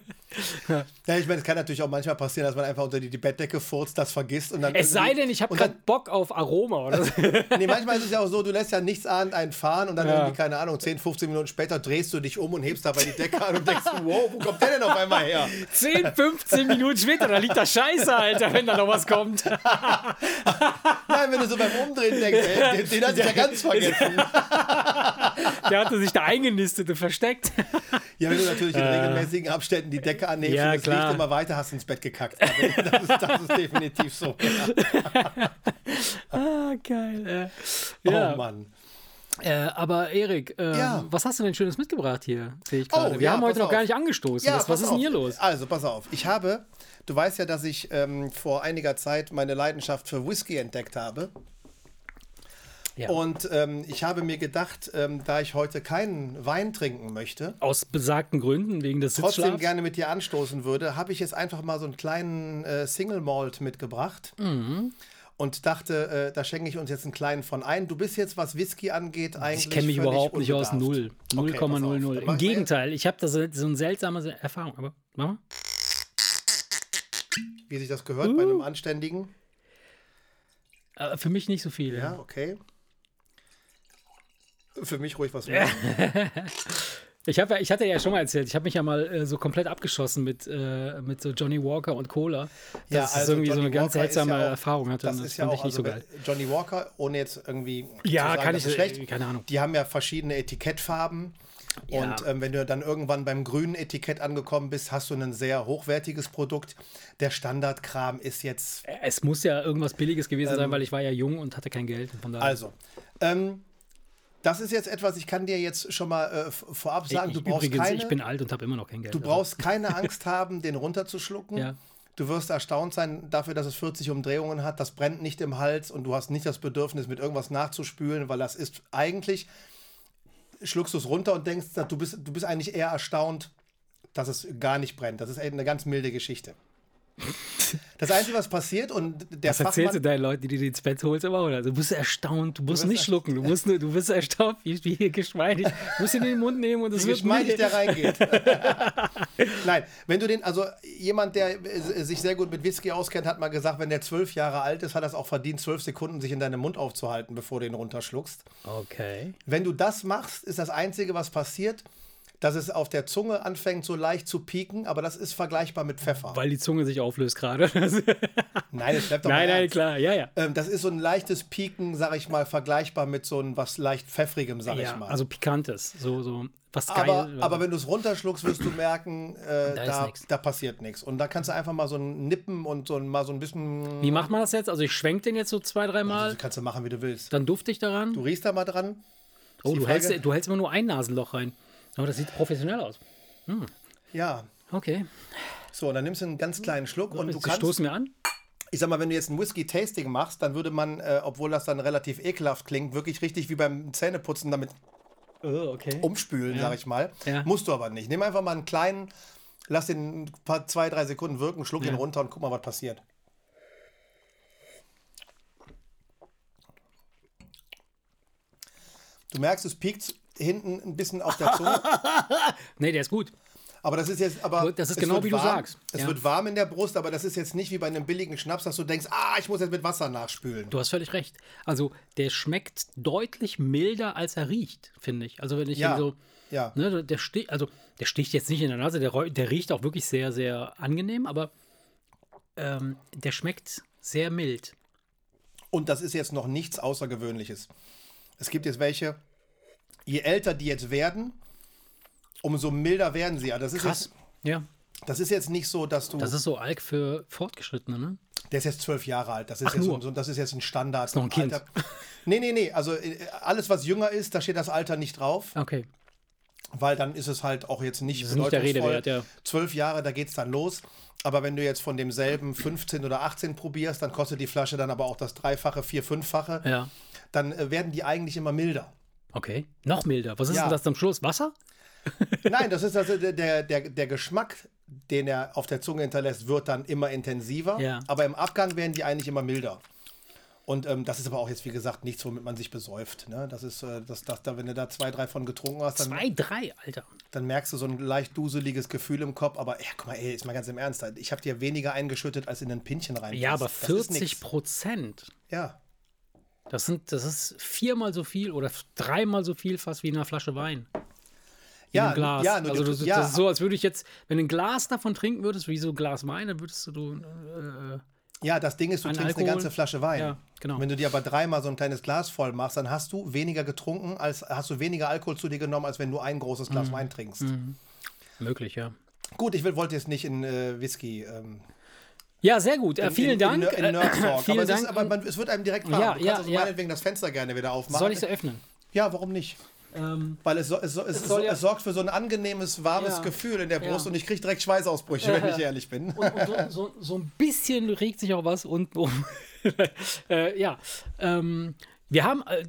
Ja, ich meine, es kann natürlich auch manchmal passieren, dass man einfach unter die, die Bettdecke furzt, das vergisst und dann. es sei denn, ich habe gerade Bock auf Aroma oder so. Nee, manchmal ist es ja auch so, du lässt ja nichts an, einen fahren und dann Ja. irgendwie, keine Ahnung, 10, 15 Minuten später drehst du dich um und hebst dabei die Decke an und denkst, wow, wo kommt der denn auf einmal her? 10, 15 Minuten später, da liegt da Scheiße, Alter, wenn da noch was kommt. Nein, wenn du so beim Umdrehen denkst, ey, den, den hatte ich ja ganz vergessen. Der hatte sich da eingenistet und versteckt. Ja, wenn du natürlich in regelmäßigen Abständen die Decke anhebst Ja, und klar. liegt immer weiter, hast du ins Bett gekackt. Also, das, ist, das ist definitiv so. Ah, geil. Äh, ja. Oh Mann. Äh, aber Erik, ähm, Ja. was hast du denn Schönes mitgebracht hier? Sehe ich gerade. Oh, Wir ja, haben heute noch auf. gar nicht angestoßen. was, was pass ist denn hier los? Also, pass auf. Ich habe, du weißt ja, dass ich ähm, vor einiger Zeit meine Leidenschaft für Whisky entdeckt habe. Ja. Und ähm, ich habe mir gedacht, ähm, da ich heute keinen Wein trinken möchte, Aus besagten Gründen, wegen des trotzdem Sitzschlafs. gerne mit dir anstoßen würde, habe ich jetzt einfach mal so einen kleinen äh, Single Malt mitgebracht. Mhm. Und dachte, äh, da schenke ich uns jetzt einen kleinen von ein. Du bist jetzt, was Whisky angeht, eigentlich. Ich kenne mich überhaupt nicht aus. Null. Okay, pass auf. 0,00. Dann Im Gegenteil, ich habe da so, so eine seltsame Erfahrung. Aber, mach mal. Wie sich das gehört bei Uh. einem anständigen. Äh, für mich nicht so viel. Ja, okay. Für mich ruhig was mehr. Ich, hab, ich hatte ja schon mal erzählt, ich habe mich ja mal äh, so komplett abgeschossen mit, äh, mit so Johnny Walker und Cola. Das Ja, ist also irgendwie so Johnny eine ganz Walker ist seltsame ja auch- Erfahrung hatte. Das und ist ja auch nicht so also, geil. Johnny Walker, ohne jetzt irgendwie Ja, zu sagen, kann das ich- ist schlecht. äh, keine Ahnung. Die haben ja verschiedene Etikettfarben. Ja. Und ähm, wenn du dann irgendwann beim grünen Etikett angekommen bist, hast du ein sehr hochwertiges Produkt. Der Standardkram ist jetzt Es muss ja irgendwas Billiges gewesen sein, weil ich war ja jung und hatte kein Geld. Von daher. Ähm, Also, ähm, das ist jetzt etwas, ich kann dir jetzt schon mal äh, vorab sagen, ich, du brauchst übrigens, keine, ich bin alt und habe immer noch kein Geld. du brauchst keine Angst haben, den runterzuschlucken. Ja. Du wirst erstaunt sein dafür, dass es 40 Umdrehungen hat. Das brennt nicht im Hals und du hast nicht das Bedürfnis, mit irgendwas nachzuspülen, weil das ist eigentlich, schluckst du es runter und denkst, du bist, du bist eigentlich eher erstaunt, dass es gar nicht brennt. Das ist eine ganz milde Geschichte. Das Einzige, was passiert und der Was erzählst du Fachmann, deinen Leuten, die dir ins Bett holst, immer? Oder? Also, du bist erstaunt, du musst wirst nicht schlucken, du, musst nur, du bist erstaunt, wie, wie geschmeidig. Du musst ihn in den Mund nehmen und es wird geschmeidig der reingeht. Nein, wenn du den, also jemand, der äh, sich sehr gut mit Whisky auskennt, hat mal gesagt, wenn der zwölf Jahre alt ist, hat er es auch verdient, zwölf Sekunden sich in deinem Mund aufzuhalten, bevor du ihn runterschluckst. Okay. Wenn du das machst, ist das Einzige, was passiert, dass es auf der Zunge anfängt, so leicht zu pieken, aber das ist vergleichbar mit Pfeffer. Weil die Zunge sich auflöst gerade. nein, nein, es bleibt doch nein, ernst. klar, ja, ja. Ähm, das ist so ein leichtes Pieken, sag ich mal, vergleichbar mit so einem was leicht pfeffrigem, sag ja ich mal. also pikantes, so, so was aber, geil. aber wenn du es runterschluckst, wirst du merken, äh, Da da, nix. da passiert nichts. Und da kannst du einfach mal so ein Nippen und so ein, mal so ein bisschen. Wie macht man das jetzt? Also ich schwenk den jetzt so zwei, dreimal, Das kannst du machen, wie du willst. dann dufte ich daran. Du riechst da mal dran. oh, du hältst, du hältst immer nur ein Nasenloch rein. Aber das sieht professionell aus. Ja. Okay. So, und dann nimmst du einen ganz kleinen Schluck und du kannst. stoßen wir an. Ich sag mal, wenn du jetzt ein Whisky-Tasting machst, dann würde man, äh, obwohl das dann relativ ekelhaft klingt, wirklich richtig wie beim Zähneputzen damit Oh, okay. umspülen, sag ich mal. Ja. Musst du aber nicht. Nimm einfach mal einen kleinen, lass den ein paar, zwei, drei Sekunden wirken, schluck ihn runter und guck mal, was passiert. Du merkst, es piekt hinten ein bisschen auf der Zunge, Nee, der ist gut. aber das ist jetzt, aber Das ist genau wie du warm. sagst. Es Ja. wird warm in der Brust, aber das ist jetzt nicht wie bei einem billigen Schnaps, dass du denkst, ah, ich muss jetzt mit Wasser nachspülen. Du hast völlig recht. Also der schmeckt deutlich milder, als er riecht, finde ich. Also wenn ich Ja. so, Ja. ne, der sticht, also der sticht jetzt nicht in der Nase, der, der riecht auch wirklich sehr, sehr angenehm, aber ähm, der schmeckt sehr mild. Und das ist jetzt noch nichts Außergewöhnliches. Es gibt jetzt welche, je älter die jetzt werden, umso milder werden sie. Also das ist Krass. jetzt Ja, Das ist jetzt nicht so, dass du. das ist so Alk für Fortgeschrittene, ne? Der ist jetzt zwölf Jahre alt. Das ist, Ach, jetzt so, das ist jetzt ein Standard. noch ein Kind. Alter. Nee, nee, nee. Also äh, alles, was jünger ist, da steht das Alter nicht drauf, Okay. weil dann ist es halt auch jetzt nicht Das ist nicht der Rede wert, ja. Zwölf Jahre, da geht es dann los. Aber wenn du jetzt von demselben 15 oder 18 probierst, dann kostet die Flasche dann aber auch das Dreifache, Vier-, Fünffache. Ja. Dann äh, werden die eigentlich immer milder. Okay. Noch milder. Was ist Ja. denn das zum Schluss? Wasser? Nein, das ist also der, der, der, Geschmack, den er auf der Zunge hinterlässt, wird dann immer intensiver. Ja. Aber im Abgang werden die eigentlich immer milder. Und ähm, das ist aber auch jetzt, wie gesagt, nichts, womit man sich besäuft. Ne? Das ist, äh, das, das, da, wenn du da zwei, drei von getrunken hast, dann, Zwei, drei, Alter. dann merkst du so ein leicht duseliges Gefühl im Kopf. Aber ja, guck mal, ey, ist mal ganz im Ernst. Ich habe dir weniger eingeschüttet, als in ein Pinchen rein. Ja, aber Das ist 40 nix. Prozent. Ja. Das, sind, das ist viermal so viel oder dreimal so viel fast wie in einer Flasche Wein. In Ja, einem Glas. ja, also du- das, ja. das ist so, als würde ich jetzt, wenn du ein Glas davon trinken würdest, wie so ein Glas Wein, dann würdest du, äh, Ja, das Ding ist, du An trinkst Alkohol? eine ganze Flasche Wein. Ja, genau. Wenn du dir aber dreimal so ein kleines Glas voll machst, dann hast du weniger getrunken, als hast du weniger Alkohol zu dir genommen, als wenn du ein großes Mhm. Glas Wein trinkst. möglich, ja. Gut, ich will, wollte jetzt nicht in äh, Whisky. Ähm, Ja, sehr gut. Äh, in, vielen in, Dank. In, in Äh, Nerd Talk. vielen aber, es, Dank. ist, aber man, es wird einem direkt warm. Ja, du ja, kannst also ja. meinetwegen das Fenster gerne wieder aufmachen. Soll ich es öffnen? Ja, warum nicht? Ähm, Weil es, es, es, es, ja- es sorgt für so ein angemes, warmes Ja. Gefühl in der Brust Ja. und ich kriege direkt Schweißausbrüche, wenn Ja. ich ehrlich bin. und, und so, so, so ein bisschen regt sich auch was unten um. äh, ja. Ähm, wir haben, äh,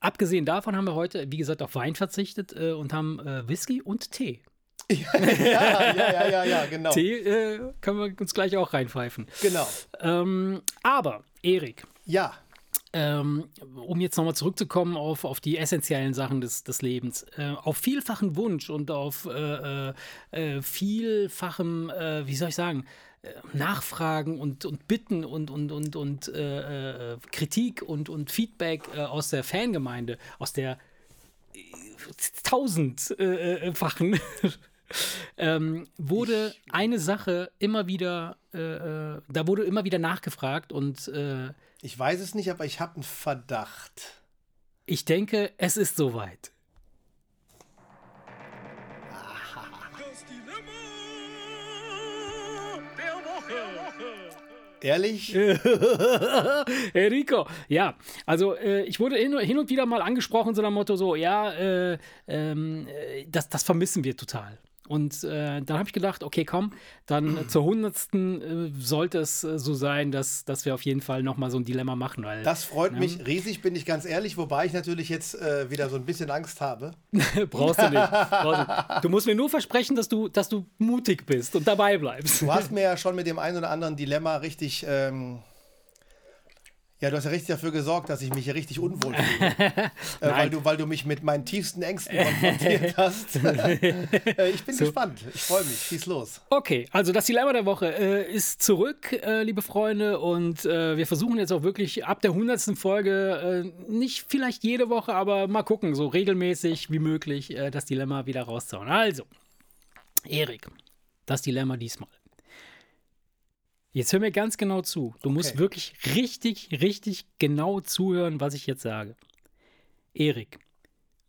abgesehen davon, haben wir heute, wie gesagt, auf Wein verzichtet äh, und haben äh, Whisky und Tee. ja, ja, ja, ja, ja, genau. Tee äh, können wir uns gleich auch reinpfeifen. Genau. Ähm, aber, Erik, Ja. ähm, um jetzt nochmal zurückzukommen auf, auf die essentiellen Sachen des, des Lebens, äh, auf vielfachen Wunsch und auf äh, äh, äh, vielfachem, äh, wie soll ich sagen, Nachfragen und, und Bitten und, und, und, und äh, Kritik und, und Feedback äh, aus der Fangemeinde, aus der tausendfachen, ähm, wurde eine Sache immer wieder, äh, äh, da wurde immer wieder nachgefragt und äh, Ich weiß es nicht, aber ich habe einen Verdacht. Ich denke, es ist soweit. Das Dilemma der Woche. Ehrlich? Enrico, ja, also äh, ich wurde hin, hin und wieder mal angesprochen, so nach Motto, so, ja, äh, ähm, äh, das, das vermissen wir total. Und äh, dann habe ich gedacht, okay, komm, dann zur hundertsten äh, sollte es äh, so sein, dass, dass wir auf jeden Fall nochmal so ein Dilemma machen. Weil, Das freut mich riesig, bin ich ganz ehrlich, wobei ich natürlich jetzt äh, wieder so ein bisschen Angst habe. brauchst du nicht. Brauchst du. du musst mir nur versprechen, dass du, dass du mutig bist und dabei bleibst. Du hast mir ja schon mit dem einen oder anderen Dilemma richtig. Ähm, ja, du hast ja richtig dafür gesorgt, dass ich mich hier richtig unwohl fühle. äh, weil, du, weil du mich mit meinen tiefsten Ängsten konfrontiert hast. äh, ich bin gespannt. Ich freue mich. Schieß los. Okay, also das Dilemma der Woche äh, ist zurück, äh, liebe Freunde, und äh, wir versuchen jetzt auch wirklich ab der 100. Folge, äh, nicht vielleicht jede Woche, aber mal gucken, so regelmäßig wie möglich das Dilemma wieder rauszuhauen. Also, Erik, das Dilemma diesmal. Jetzt hör mir ganz genau zu. Du musst Okay. wirklich richtig, richtig genau zuhören, was ich jetzt sage. Erik,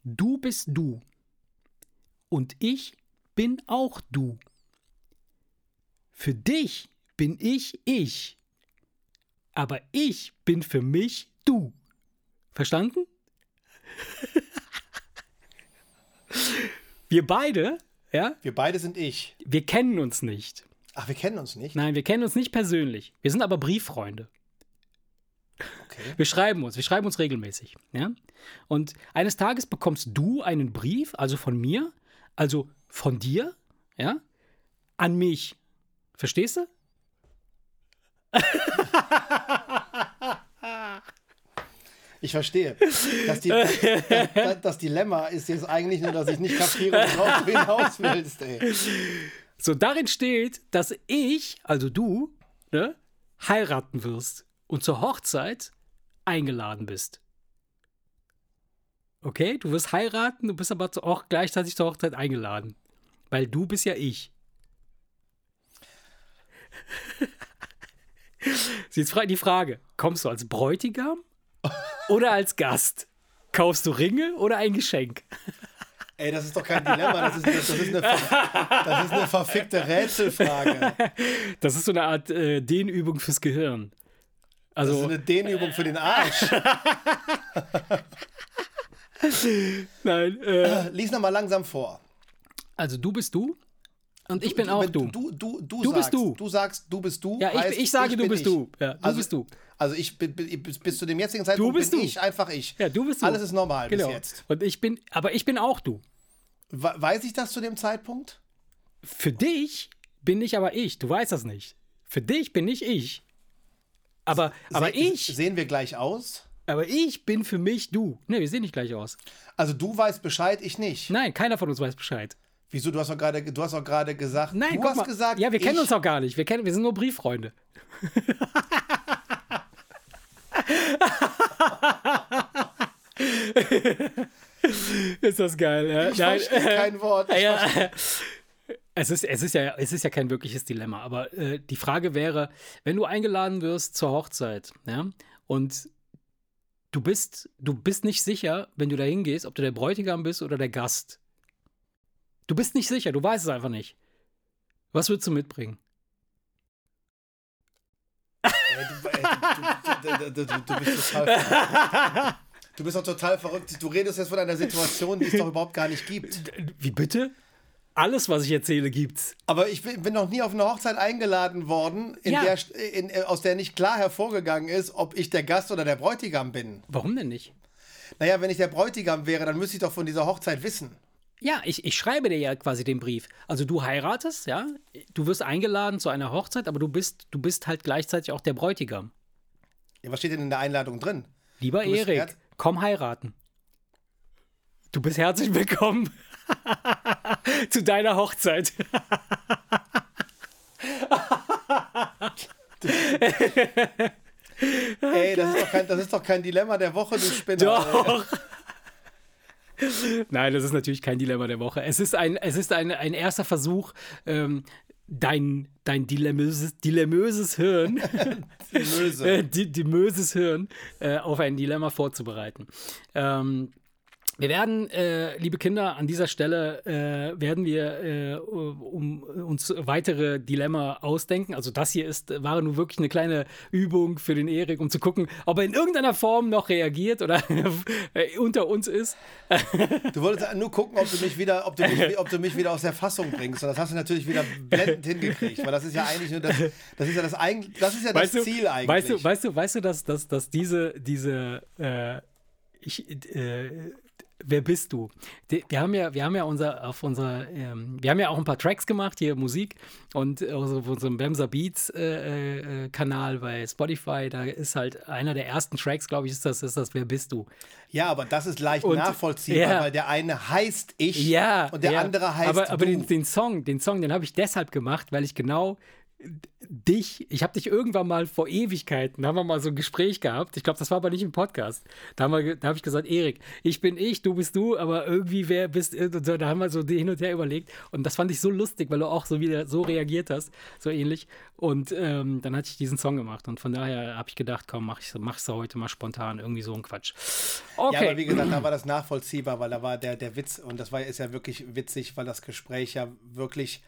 du bist du und ich bin auch du. Für dich bin ich ich. Aber ich bin für mich du. Verstanden? wir beide, ja, Wir beide sind ich. wir kennen uns nicht. Ach, wir kennen uns nicht? Nein, wir kennen uns nicht persönlich. Wir sind aber Brieffreunde. Okay. Wir schreiben uns, wir schreiben uns regelmäßig. Ja? Und eines Tages bekommst du einen Brief, also von mir, also von dir, ja, an mich. Verstehst du? Ich verstehe. Das, Di das, Dilemma ist jetzt eigentlich nur, dass ich nicht kapiere, worauf du hinaus willst, ey. So, darin steht, dass ich, also du, ne, heiraten wirst und zur Hochzeit eingeladen bist. Okay, du wirst heiraten, du bist aber auch gleichzeitig zur Hochzeit eingeladen. Weil du bist ja ich. Jetzt fra- die Frage: Kommst du als Bräutigam oder als Gast? Kaufst du Ringe oder ein Geschenk? Ey, das ist doch kein Dilemma, das ist, das ist, eine, das ist eine verfickte Rätselfrage. Das ist so eine Art äh, Dehnübung fürs Gehirn. Das ist Also, eine Dehnübung für den Arsch. nein, äh, Lies nochmal langsam vor. also du bist du und ich bin auch Wenn du. Du, du, du, Du bist sagst, du. Du sagst, du bist du. Ja, ich- heißt, ich sage, du bin bist ich. du. Ja, du also, bist du. Also ich bin, bis, zu dem jetzigen Zeitpunkt bist bin du. ich einfach ich. Ja, du bist du. Alles ist normal genau. bis jetzt. Und ich bin, aber ich bin auch du. We- Weiß ich das zu dem Zeitpunkt? Für dich bin ich aber ich. Du weißt das nicht. Für dich bin ich ich. Aber, aber Se- ich, Sehen wir gleich aus? aber ich bin für mich du. Ne, wir sehen nicht gleich aus. Also du weißt Bescheid, ich nicht. Nein, keiner von uns weiß Bescheid. Wieso? Du hast doch gerade, du hast doch gerade gesagt. Nein, du guck hast mal. gesagt. ja, wir kennen ich, uns auch gar nicht. Wir, kennen, wir sind nur Brieffreunde. ist das geil, ja? Ich verstehe kein Wort. Ich ja. Es ist, es, ist ja, es ist ja kein wirkliches Dilemma, aber äh, die Frage wäre, wenn du eingeladen wirst zur Hochzeit, ja, und du bist, du bist nicht sicher, wenn du da hingehst, ob du der Bräutigam bist oder der Gast. Du bist nicht sicher, du weißt es einfach nicht. Was würdest du mitbringen? Ey, du, ey, du, du, du, du, bist total. Du bist doch total verrückt. Du redest jetzt von einer Situation, die es doch überhaupt gar nicht gibt. Wie bitte? Alles, was ich erzähle, gibt's. Aber ich bin, noch nie auf eine Hochzeit eingeladen worden, in Ja. der, in, äh, aus der nicht klar hervorgegangen ist, ob ich der Gast oder der Bräutigam bin. Warum denn nicht? Naja, wenn ich der Bräutigam wäre, dann müsste ich doch von dieser Hochzeit wissen. Ja, ich, ich schreibe dir ja quasi den Brief. Also du heiratest, ja, du wirst eingeladen zu einer Hochzeit, aber du bist, du bist halt gleichzeitig auch der Bräutigam. Ja, was steht denn in der Einladung drin? Lieber Erik, komm heiraten. Du bist herzlich willkommen zu deiner Hochzeit. Ey, das ist, doch kein, das ist doch kein Dilemma der Woche, du Spinner. Doch. Nein, das ist natürlich kein Dilemma der Woche. Es ist ein, es ist ein, ein erster Versuch, ähm, dein, dein dilemmöses, dilemmöses Hirn, Die Möse. äh, di, dimöses Hirn äh, auf ein Dilemma vorzubereiten. Ähm, wir werden, äh, liebe Kinder, an dieser Stelle äh, werden wir äh, um, uns weitere Dilemma ausdenken. Also das hier ist, war nur wirklich eine kleine Übung für den Erik, um zu gucken, ob er in irgendeiner Form noch reagiert oder unter uns ist. Du wolltest nur gucken, ob du mich wieder, ob du mich, ob du mich wieder aus der Fassung bringst. Und das hast du natürlich wieder blendend hingekriegt, weil das ist ja eigentlich nur das, das ist ja das, das, ist ja das weißt du, Ziel eigentlich. Weißt du, weißt du, weißt du, dass, dass, dass diese, diese, äh, ich, äh, wer bist du? Wir haben ja, wir haben ja unser, auf unserer, ähm, wir haben ja auch ein paar Tracks gemacht, hier Musik und also auf unserem Bemser Beats äh, äh, Kanal bei Spotify, da ist halt einer der ersten Tracks, glaube ich, ist das, ist das, wer bist du? ja, aber das ist leicht Und- nachvollziehbar, ja. weil der eine heißt ich Ja. und der ja. andere heißt aber, aber du. den, den Song, den Song, den habe ich deshalb gemacht, weil ich genau dich, ich habe dich irgendwann mal vor Ewigkeiten, da haben wir mal so ein Gespräch gehabt. Ich glaube, das war aber nicht im Podcast. Da, habe ich gesagt, Erik, ich bin ich, du bist du, aber irgendwie wer bist du? So, Da haben wir so hin und her überlegt. Und das fand ich so lustig, weil du auch so wieder so reagiert hast, so ähnlich. Und ähm, dann hatte ich diesen Song gemacht. Und von daher habe ich gedacht, komm, mach ich mach's heute mal spontan, irgendwie so ein Quatsch. Okay. Ja, aber wie gesagt, da war das nachvollziehbar, weil da war der, der Witz, und das war, ist ja wirklich witzig, weil das Gespräch ja wirklich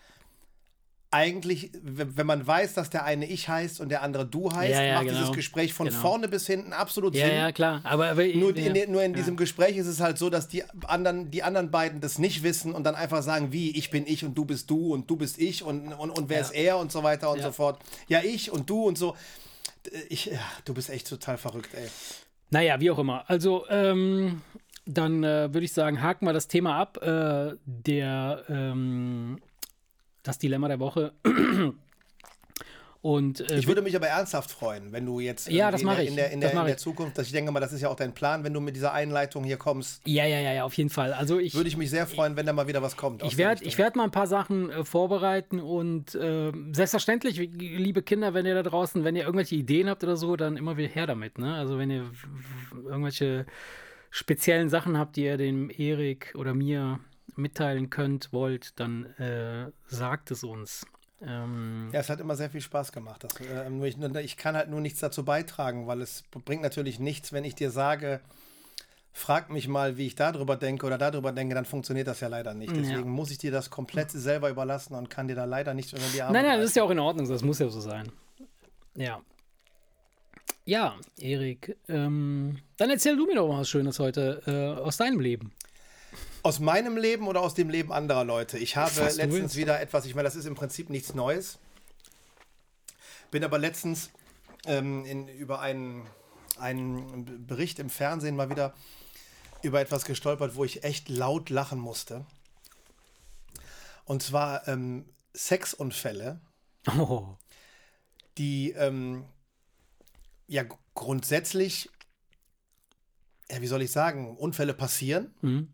eigentlich, wenn man weiß, dass der eine ich heißt und der andere du heißt, Ja, ja, macht genau. dieses Gespräch von Genau. vorne bis hinten absolut ja, Sinn. ja, klar. Aber, aber Nur, ja. in, den- nur in diesem Gespräch ist es halt so, dass die anderen, die anderen beiden das nicht wissen und dann einfach sagen, wie, ich bin ich und du bist du und du bist ich und, und, und wer ist er und so weiter und so fort. Ja, ich und du und so. Ich, du bist echt total verrückt, ey. Naja, wie auch immer. Also, ähm, dann äh, würde ich sagen, haken wir das Thema ab. Äh, der, ähm, das Dilemma der Woche. Und äh, Ich würde mich aber ernsthaft freuen, wenn du jetzt Ja, das in der, ich. in der, in Das der, in der ich. Zukunft, dass ich denke mal, das ist ja auch dein Plan, wenn du mit dieser Einleitung hier kommst, ja, ja, ja, ja, auf jeden Fall. Also ich, würde ich mich sehr freuen, wenn da mal wieder was kommt. ich werde ich werd mal ein paar Sachen äh, vorbereiten und äh, selbstverständlich, liebe Kinder, wenn ihr da draußen, wenn ihr irgendwelche Ideen habt oder so, dann immer wieder her damit. Ne? Also wenn ihr irgendwelche speziellen Sachen habt, die ihr dem Erik oder mir mitteilen könnt, wollt, dann äh, sagt es uns. Ähm, Ja, es hat immer sehr viel Spaß gemacht. Das, äh, ich, ich kann halt nur nichts dazu beitragen, weil es bringt natürlich nichts, wenn ich dir sage, frag mich mal, wie ich darüber denke oder darüber denke, dann funktioniert das ja leider nicht. Deswegen muss ich dir das komplett selber überlassen und kann dir da leider nicht unter die Arme Nein, nein, das ist ja auch in Ordnung, das muss ja so sein. Ja. Ja, Erik, ähm, dann erzähl du mir doch mal was Schönes heute äh, aus deinem Leben. Aus meinem Leben oder aus dem Leben anderer Leute? Ich habe Was letztens wieder etwas, ich meine, das ist im Prinzip nichts Neues. Bin aber letztens ähm, in, über einen, einen Bericht im Fernsehen mal wieder über etwas gestolpert, wo ich echt laut lachen musste. Und zwar ähm, Sexunfälle, Oh, die ähm, ja grundsätzlich, ja, wie soll ich sagen, Unfälle passieren. Mhm.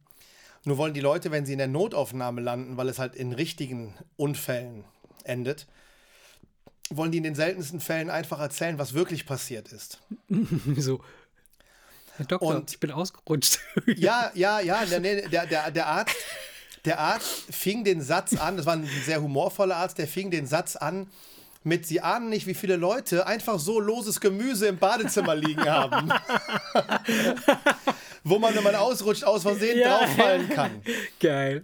Nur wollen die Leute, wenn sie in der Notaufnahme landen, weil es halt in richtigen Unfällen endet, wollen die in den seltensten Fällen einfach erzählen, was wirklich passiert ist. so. Herr Doktor, Und- ich bin ausgerutscht. Ja, ja, ja, der, der, der, Arzt, der Arzt fing den Satz an, das war ein sehr humorvoller Arzt, der fing den Satz an mit, Sie ahnen nicht, wie viele Leute einfach so loses Gemüse im Badezimmer liegen haben. Wo man, wenn man ausrutscht, aus Versehen Ja. drauffallen kann. Geil.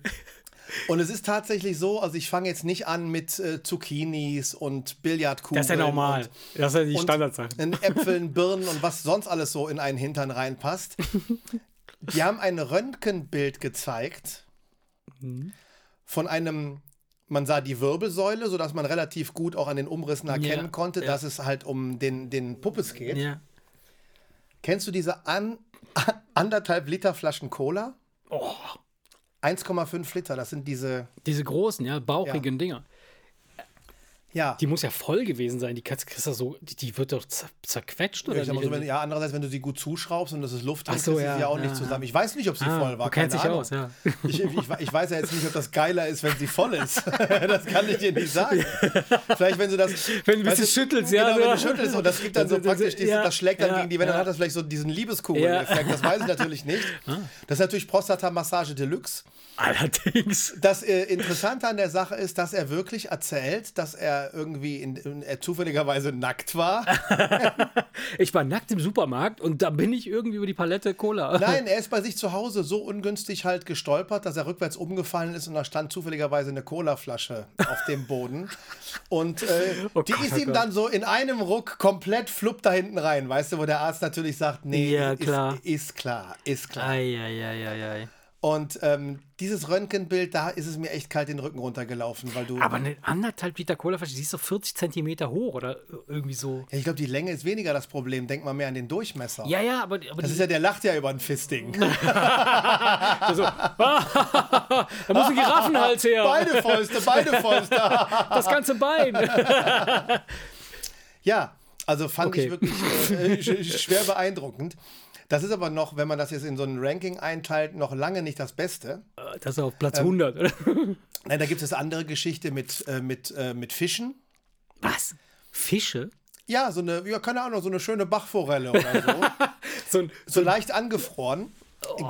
Und es ist tatsächlich so, also ich fange jetzt nicht an mit äh, Zucchinis und Billardkugeln. Das ist ja normal. Und, Das ist ja die und Standardsache. in Äpfeln, Birnen und was sonst alles so in einen Hintern reinpasst. Die haben ein Röntgenbild gezeigt von einem, man sah die Wirbelsäule, sodass man relativ gut auch an den Umrissen erkennen Ja, konnte, ja. dass es halt um den, den Puppes geht. Ja. Kennst du diese an, anderthalb Liter Flaschen Cola? Oh, 1,5 Liter, das sind diese, diese großen, ja, bauchigen Dinger. Ja. Die muss ja voll gewesen sein. Die kannst, kriegst du so, die, die wird doch zer zerquetscht oder mal so, wenn, ja, andererseits, wenn du sie gut zuschraubst und das ist Luft drin, so, kriegst du ja, sie ja auch ja, nicht ja. zusammen. Ich weiß nicht, ob sie Ah, voll war. du kennst dich aus, ja. Ich, ich, ich weiß ja jetzt nicht, ob das geiler ist, wenn sie voll ist. das kann ich dir nicht sagen. Vielleicht, wenn du das. Wenn du ein bisschen schüttelst, ja, Genau, wenn du schüttelst und das gibt dann so praktisch, dieses, ja, das schlägt dann ja, gegen die Wände, dann ja. hat das vielleicht so diesen Liebeskugeln-Effekt. Das weiß ich natürlich nicht. Ah. Das ist natürlich Prostata-Massage Deluxe. Allerdings. Das äh, Interessante an der Sache ist, dass er wirklich erzählt, dass er irgendwie in, in, er zufälligerweise nackt war. Ich war nackt im Supermarkt und da bin ich irgendwie über die Palette Cola. Nein, er ist bei sich zu Hause so ungünstig halt gestolpert, dass er rückwärts umgefallen ist und da stand zufälligerweise eine Colaflasche auf dem Boden. Und äh, Oh die Gott, ist oh ihm Gott. dann so in einem Ruck komplett flupp da hinten rein, weißt du, wo der Arzt natürlich sagt, nee, Ja, ist, klar. Ist, ist klar, ist klar. Eieieiei. Und ähm, dieses Röntgenbild, da ist es mir echt kalt den Rücken runtergelaufen, weil du. Aber eine anderthalb Liter Colaflasche, die ist doch 40 Zentimeter hoch oder irgendwie so. ja, ich glaube, die Länge ist weniger das Problem. Denk mal mehr an den Durchmesser. Ja, ja, aber, aber Das ist ja, der lacht ja über ein Fisting. so, da muss ein Giraffenhals her. beide Fäuste, beide Fäuste. Das ganze Bein. Ja, also fand Okay. ich wirklich äh, sch- schwer beeindruckend. Das ist aber noch, wenn man das jetzt in so ein Ranking einteilt, noch lange nicht das Beste. Das ist auf Platz Ähm, 100, oder? Nein, da gibt es eine andere Geschichte mit, äh, mit, äh, mit Fischen. Was? Fische? Ja, so eine, ja, keine Ahnung, so eine schöne Bachforelle oder so. So ein, so leicht angefroren.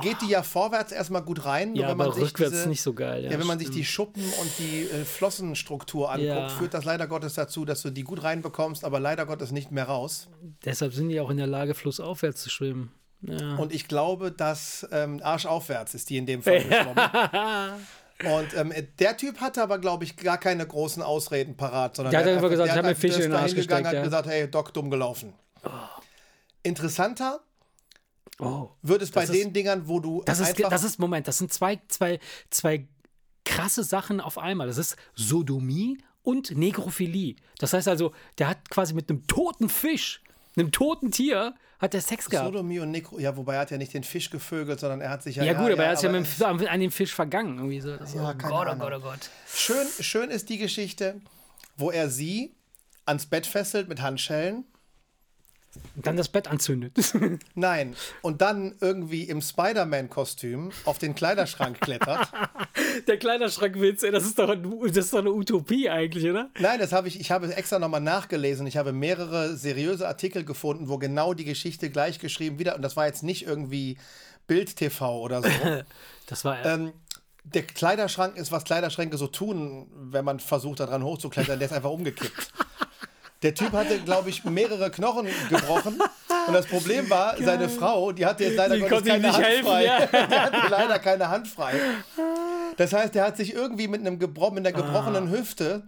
Geht die ja vorwärts erstmal gut rein. ja, aber rückwärts diese, nicht so geil. Ja, wenn man sich die Schuppen und die äh, Flossenstruktur anguckt, Ja. führt das leider Gottes dazu, dass du die gut reinbekommst, aber leider Gottes nicht mehr raus. Deshalb sind die auch in der Lage, flussaufwärts zu schwimmen. Ja. Und ich glaube, dass ähm, arschaufwärts ist die in dem Fall geschwommen. Und ähm, der Typ hatte aber, glaube ich, gar keine großen Ausreden parat, sondern Der hat einfach gesagt, der ich hab mir Fische in den Arsch gesteckt, hat ja. gesagt, hey, Doc, dumm gelaufen. Interessanter Oh. wird es bei Das ist- den Dingern, wo du Das ist, das ist, Moment, das sind zwei, zwei, zwei krasse Sachen auf einmal. Das ist Sodomie und Negrophilie. Das heißt also, der hat quasi mit einem toten Fisch, einem toten Tier, hat er Sex gehabt. Sodomie und Nekro... Ja, wobei er hat ja nicht den Fisch gevögelt, sondern er hat sich ja... ja, gut, aber er ist ja mit, dem- an dem Fisch vergangen. Irgendwie so. Das Ja, oh keine Gott, oh. Gott, oh Gott. Schön, schön ist die Geschichte, wo er sie ans Bett fesselt mit Handschellen. Und dann das Bett anzündet. Nein, und dann irgendwie im Spider-Man-Kostüm auf den Kleiderschrank klettert. Der Kleiderschrankwitz, ey, das ist, doch, ein- das ist doch eine Utopie eigentlich, oder? Nein, das habe ich, ich habe extra nochmal nachgelesen. Ich habe mehrere seriöse Artikel gefunden, wo genau die Geschichte gleich geschrieben wieder, und das war jetzt nicht irgendwie Bild TV oder so. Das war ähm, der Kleiderschrank ist, was Kleiderschränke so tun, wenn man versucht, daran hochzuklettern, der ist einfach umgekippt. Der Typ hatte, glaube ich, mehrere Knochen gebrochen Und das Problem war, seine Frau, die hatte jetzt leider Die Gottes keine nicht Hand helfen, frei. ja. Die hatte leider keine Hand frei. Das heißt, er hat sich irgendwie mit, einem gebro mit einer gebrochenen Hüfte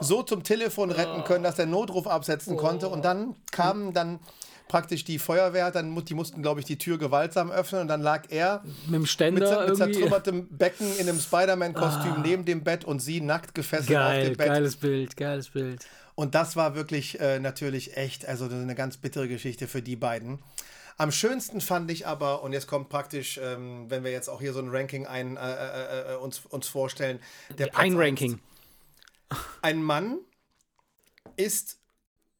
so zum Telefon retten können, dass er Notruf absetzen konnte. Und dann kam dann praktisch die Feuerwehr, dann, die mussten, glaube ich, die Tür gewaltsam öffnen und dann lag er Mit dem mit, Ständer mit irgendwie. zertrümmertem Becken in einem Spider-Man-Kostüm neben dem Bett und sie nackt gefesselt auf Geil, dem Bett. geiles Bild, geiles Bild. Und das war wirklich äh, natürlich echt, also eine ganz bittere Geschichte für die beiden. Am schönsten fand ich aber, und jetzt kommt praktisch, ähm, wenn wir jetzt auch hier so ein Ranking ein, äh, äh, äh, uns, uns vorstellen, Ein. Ranking. Ein Mann ist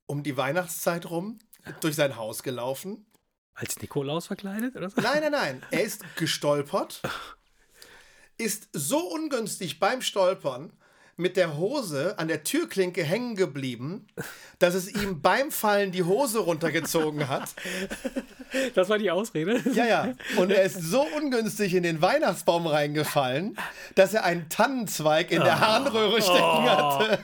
um die Weihnachtszeit rum durch sein Haus gelaufen. Als Nikolaus verkleidet oder so? Nein, nein, nein. Er ist gestolpert, ist so ungünstig beim Stolpern mit der Hose an der Türklinke hängen geblieben, dass es ihm beim Fallen die Hose runtergezogen hat. Das war die Ausrede. Ja, ja. Und er ist so ungünstig in den Weihnachtsbaum reingefallen, dass er einen Tannenzweig in der Harnröhre stecken hatte.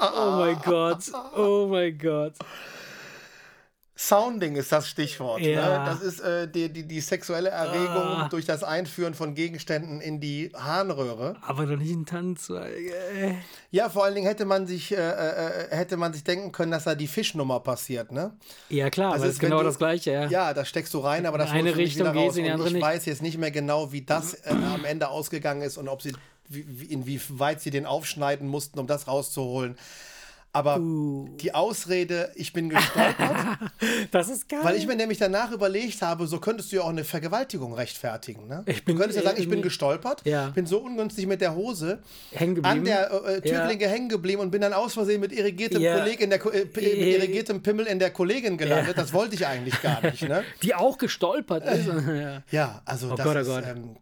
Oh mein Gott. Oh mein Gott. Sounding ist das Stichwort. Ja. Ne? Das ist äh, die, die, die sexuelle Erregung Ah. durch das Einführen von Gegenständen in die Harnröhre. Aber doch nicht ein ey. Ja, vor allen Dingen hätte man sich, äh, äh, hätte man sich denken können, dass da die Fischnummer passiert, ne? Ja, klar, Das ist, genau du- das Gleiche, ja. Ja, da steckst du rein, aber das In eine Richtung raus. in die andere ich nicht. weiß jetzt nicht mehr genau, wie das äh, am Ende ausgegangen ist und ob sie, wie- inwieweit sie den aufschneiden mussten, um das rauszuholen. Aber Uh. die Ausrede, ich bin gestolpert, Das ist geil. weil ich mir nämlich danach überlegt habe, so könntest du ja auch eine Vergewaltigung rechtfertigen. Ne? Ich bin- du könntest ja sagen, ich bin gestolpert, Ja. bin so ungünstig mit der Hose an der äh, Türklinke hängen geblieben und bin dann aus Versehen mit irrigiertem, Ja. Kolleg in der, äh, P- mit Äh. irrigiertem Pimmel in der Kollegin gelandet. Das wollte ich eigentlich gar nicht. Ne? Die auch gestolpert ist. ja. Ja, also Oh das Gott, oh ist, ähm,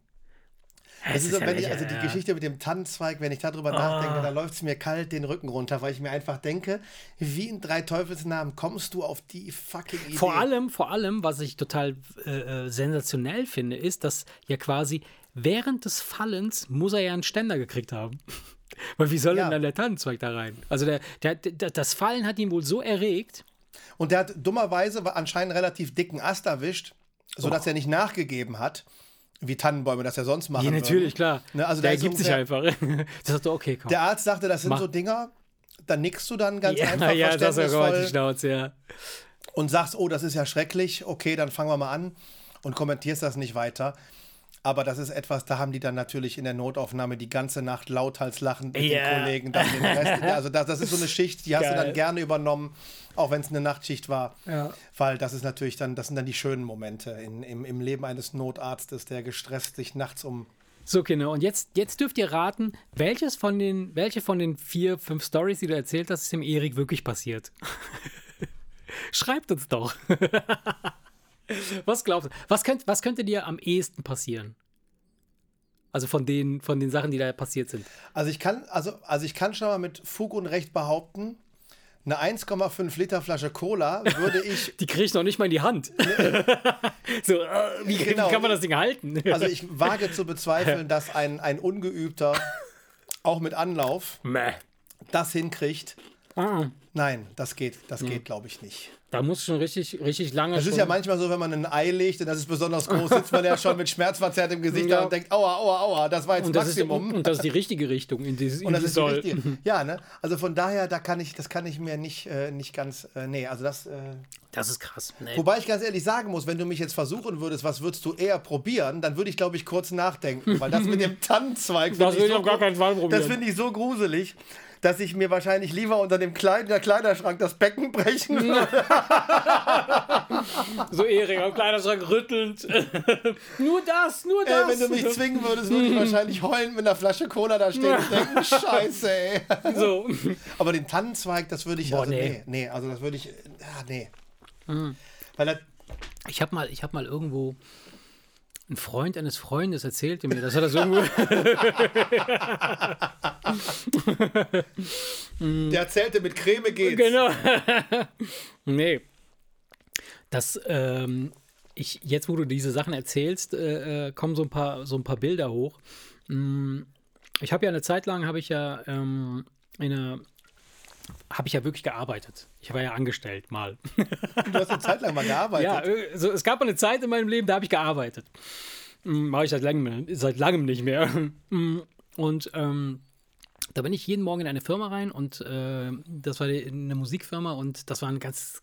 Es das ist, so, ja wenn ich, also die. Geschichte mit dem Tannenzweig, wenn ich darüber nachdenke, da läuft es mir kalt den Rücken runter, weil ich mir einfach denke, wie in drei Teufelsnamen kommst du auf die fucking Idee? Vor allem, vor allem, was ich total äh, äh, sensationell finde, ist, dass ja quasi während des Fallens muss er ja einen Ständer gekriegt haben. Weil wie soll Ja. denn dann der Tannenzweig da rein? Also der, der, der, das Fallen hat ihn wohl so erregt. Und der hat dummerweise anscheinend einen relativ dicken Ast erwischt, sodass Oh. er nicht nachgegeben hat, wie Tannenbäume das ja sonst machen. Ja, natürlich, würden. klar. Ne, also der da ist ergibt sich einfach. Das sagt du, okay, komm. Der Arzt sagte, das sind Mach. so Dinger, da nickst du dann ganz ja, einfach ja, das ist ja die Schnauze, ja. und sagst, oh, das ist ja schrecklich, okay, dann fangen wir mal an und kommentierst das nicht weiter. Aber das ist etwas, da haben die dann natürlich in der Notaufnahme die ganze Nacht lauthals lachend mit Ja. den Kollegen dann den Rest. Also das, das ist so eine Schicht, die hast du Geil. dann gerne übernommen, auch wenn es eine Nachtschicht war. Ja. Weil das ist natürlich dann, das sind dann die schönen Momente in, im, im Leben eines Notarztes, der gestresst sich nachts um So, Kinder, und jetzt, jetzt dürft ihr raten, welches von den, welche von den vier, fünf Stories, die du erzählt hast, ist dem Erik wirklich passiert. Schreibt uns doch. was glaubst du? Was, könnt, was könnte dir am ehesten passieren? Also von den, von den Sachen, die da passiert sind. Also ich kann, also, also ich kann schon mal mit Fug und Recht behaupten, eine 1,5 Liter Flasche Cola würde ich, Die kriege ich noch nicht mal in die Hand. so, äh, wie, Genau. wie kann man das Ding halten? also ich wage zu bezweifeln, dass ein, ein Ungeübter auch mit Anlauf Mäh. das hinkriegt. Ah, Nein, das geht, das geht, glaube ich, nicht. da muss schon richtig, richtig lange Das ist ja manchmal so, wenn man ein Ei legt und das ist besonders groß, sitzt man ja schon mit schmerzverzerrtem Gesicht Ja. da und denkt, aua, aua, aua, das war jetzt und das, ist, Maximum. und, und das ist die richtige Richtung, in die, in Und das die ist die soll. richtige. Ja, ne? Also von daher, da kann ich, das kann ich mir nicht, äh, nicht ganz, äh, nee, also das, äh, Das ist krass. Nee. wobei ich ganz ehrlich sagen muss, wenn du mich jetzt versuchen würdest, was würdest du eher probieren, dann würde ich, glaube ich, kurz nachdenken, weil das mit dem Tannenzweig, Das will ich auf gar keinen Fall probieren. Das finde ich so gruselig, dass ich mir wahrscheinlich lieber unter dem Kleid der Kleiderschrank das Becken brechen würde. So Erik am Kleiderschrank rüttelnd. nur das, nur Äh, das. wenn du mich zwingen würdest, würde ich wahrscheinlich heulen mit einer Flasche Cola da stehen und denken, scheiße, ey. so. Aber den Tannenzweig, das würde ich, Boah, also nee. nee. nee, also das würde ich, ja, nee. Mhm. Weil das, Ich habe mal, ich hab mal irgendwo ein Freund eines Freundes erzählte mir, dass er das irgendwo. der erzählte, mit Creme geht's. genau. nee. Das, ähm, ich, jetzt wo du diese Sachen erzählst, äh, äh, kommen so ein paar, so ein paar Bilder hoch. Mm, Ich habe ja eine Zeit lang, habe ich ja ähm, in einer habe ich ja wirklich gearbeitet. Ich war ja angestellt mal. Du hast eine Zeit lang mal gearbeitet. Ja, äh, so, es gab mal eine Zeit in meinem Leben, da habe ich gearbeitet. Hm, Mache ich seit langem, seit langem nicht mehr. Hm, Und ähm, da bin ich jeden Morgen in eine Firma rein und äh, das war eine Musikfirma und das war ein ganz,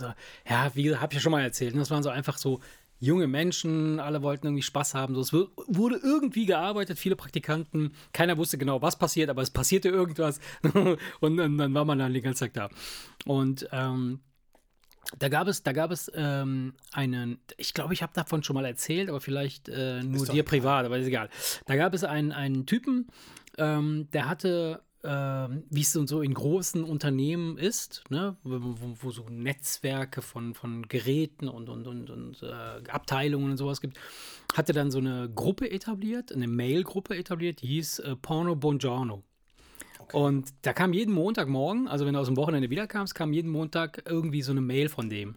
war, ja, wie habe ich ja schon mal erzählt. ne? Das waren so einfach so junge Menschen, alle wollten irgendwie Spaß haben. So, es wu- wurde irgendwie gearbeitet, viele Praktikanten, keiner wusste genau, was passiert, aber es passierte irgendwas und dann, dann war man dann den ganzen Tag da. Und ähm, da gab es, da gab es ähm, einen, ich glaube, ich habe davon schon mal erzählt, aber vielleicht äh, nur dir egal. privat, aber ist egal. Da gab es einen, einen Typen, ähm, der hatte, ähm, wie es so so in großen Unternehmen ist, ne, wo, wo, wo so Netzwerke von, von Geräten und, und, und, und äh, Abteilungen und sowas gibt, hatte dann so eine Gruppe etabliert, eine Mail-Gruppe etabliert, die hieß äh, Porno Buongiorno. Und da kam jeden Montagmorgen, also wenn du aus dem Wochenende wiederkamst, kam jeden Montag irgendwie so eine Mail von dem.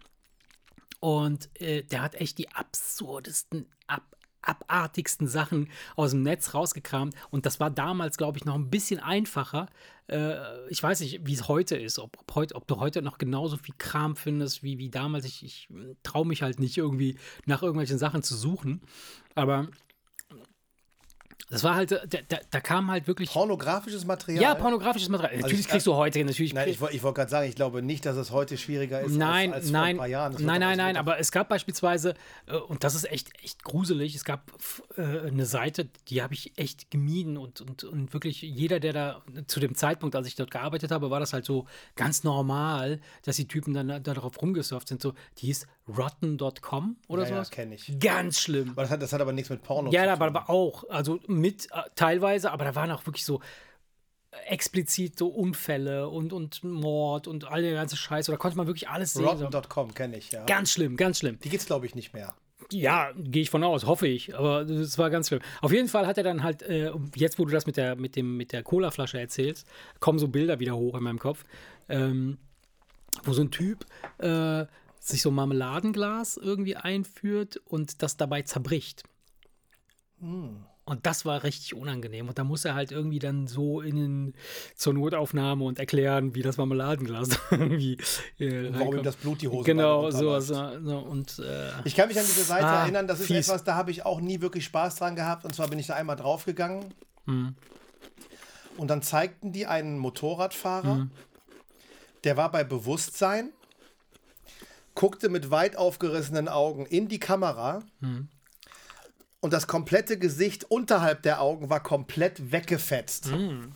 Und äh, der hat echt die absurdesten, ab, abartigsten Sachen aus dem Netz rausgekramt. Und das war damals, glaube ich, noch ein bisschen einfacher. Äh, ich weiß nicht, wie es heute ist, ob, ob, heute, ob du heute noch genauso viel Kram findest wie, wie damals. Ich, ich traue mich halt nicht irgendwie nach irgendwelchen Sachen zu suchen. Aber das war halt, äh, da, da, da kam halt wirklich. Pornografisches Material. Ja, pornografisches Material. Natürlich ich- kriegst du heute, natürlich. Nein, ich, ich wollte gerade sagen, ich glaube nicht, dass es heute schwieriger ist Nein, als, als nein, vor ein paar Jahren. Nein, nein, nein, aber es gab beispielsweise, äh, und das ist echt, echt gruselig, es gab äh, eine Seite, die habe ich echt gemieden und, und, und wirklich jeder, der da zu dem Zeitpunkt, als ich dort gearbeitet habe, war das halt so ganz normal, dass die Typen dann da, darauf rumgesurft sind, so, die hieß rotten.com oder Ja, ja, sowas. kenn ich. Ganz schlimm. Aber das hat, das hat aber nichts mit Porno Ja, zu aber, tun. aber auch, also mit äh, teilweise, aber da waren auch wirklich so explizit so Unfälle und, und Mord und all der ganze Scheiß. Da konnte man wirklich alles sehen. Rotten.com kenne ich, ja. Ganz schlimm, ganz schlimm. Die gibt's glaube ich nicht mehr. Ja, gehe ich von aus, hoffe ich. Aber es war ganz schlimm. Auf jeden Fall hat er dann halt, äh, jetzt wo du das mit der, mit dem, mit der Colaflasche erzählst, kommen so Bilder wieder hoch in meinem Kopf, ähm, wo so ein Typ äh, sich so ein Marmeladenglas irgendwie einführt und das dabei zerbricht. Und das war richtig unangenehm. Und da muss er halt irgendwie dann so in den, zur Notaufnahme und erklären, wie das Marmeladenglas irgendwie äh, Warum ihm das Blut die Hose Genau, runterläuft. sowas. So, und äh, Ich kann mich an diese Seite Ah, erinnern, das ist fies. etwas, da habe ich auch nie wirklich Spaß dran gehabt. Und zwar bin ich da einmal draufgegangen. Hm. Und dann zeigten die einen Motorradfahrer, Hm. der war bei Bewusstsein, guckte mit weit aufgerissenen Augen in die Kamera. Hm. Und das komplette Gesicht unterhalb der Augen war komplett weggefetzt. Hm.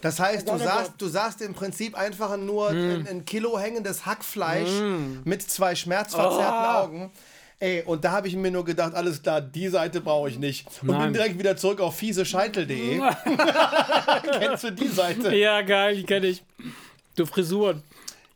Das heißt, du sahst, du sahst im Prinzip einfach nur ein, ein Kilo hängendes Hackfleisch Hm. mit zwei schmerzverzerrten Oh. Augen. Ey, und da habe ich mir nur gedacht, alles klar, die Seite brauche ich nicht. Und Nein. bin direkt wieder zurück auf fiesescheitel.de. Kennst du die Seite? Ja, geil, die kenne ich. Du Frisuren.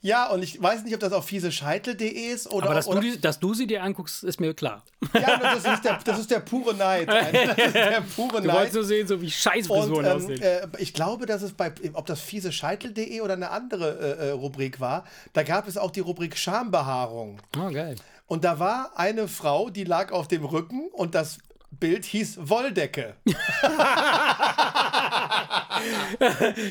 Ja, und ich weiß nicht, ob das auf fiesescheitel.de ist oder. Aber dass, oder du, die, dass du sie dir anguckst, ist mir klar. ja, das ist, der, das ist der pure Neid. Das ist der pure Du Neid. wolltest nur sehen, so wie scheiß Und Frisuren ähm, aussehen. äh, ich glaube, dass es bei, ob das fiesescheitel.de oder eine andere äh, äh, Rubrik war, da gab es auch die Rubrik Schambehaarung. oh, geil. Und da war eine Frau, die lag auf dem Rücken und das Bild hieß Wolldecke.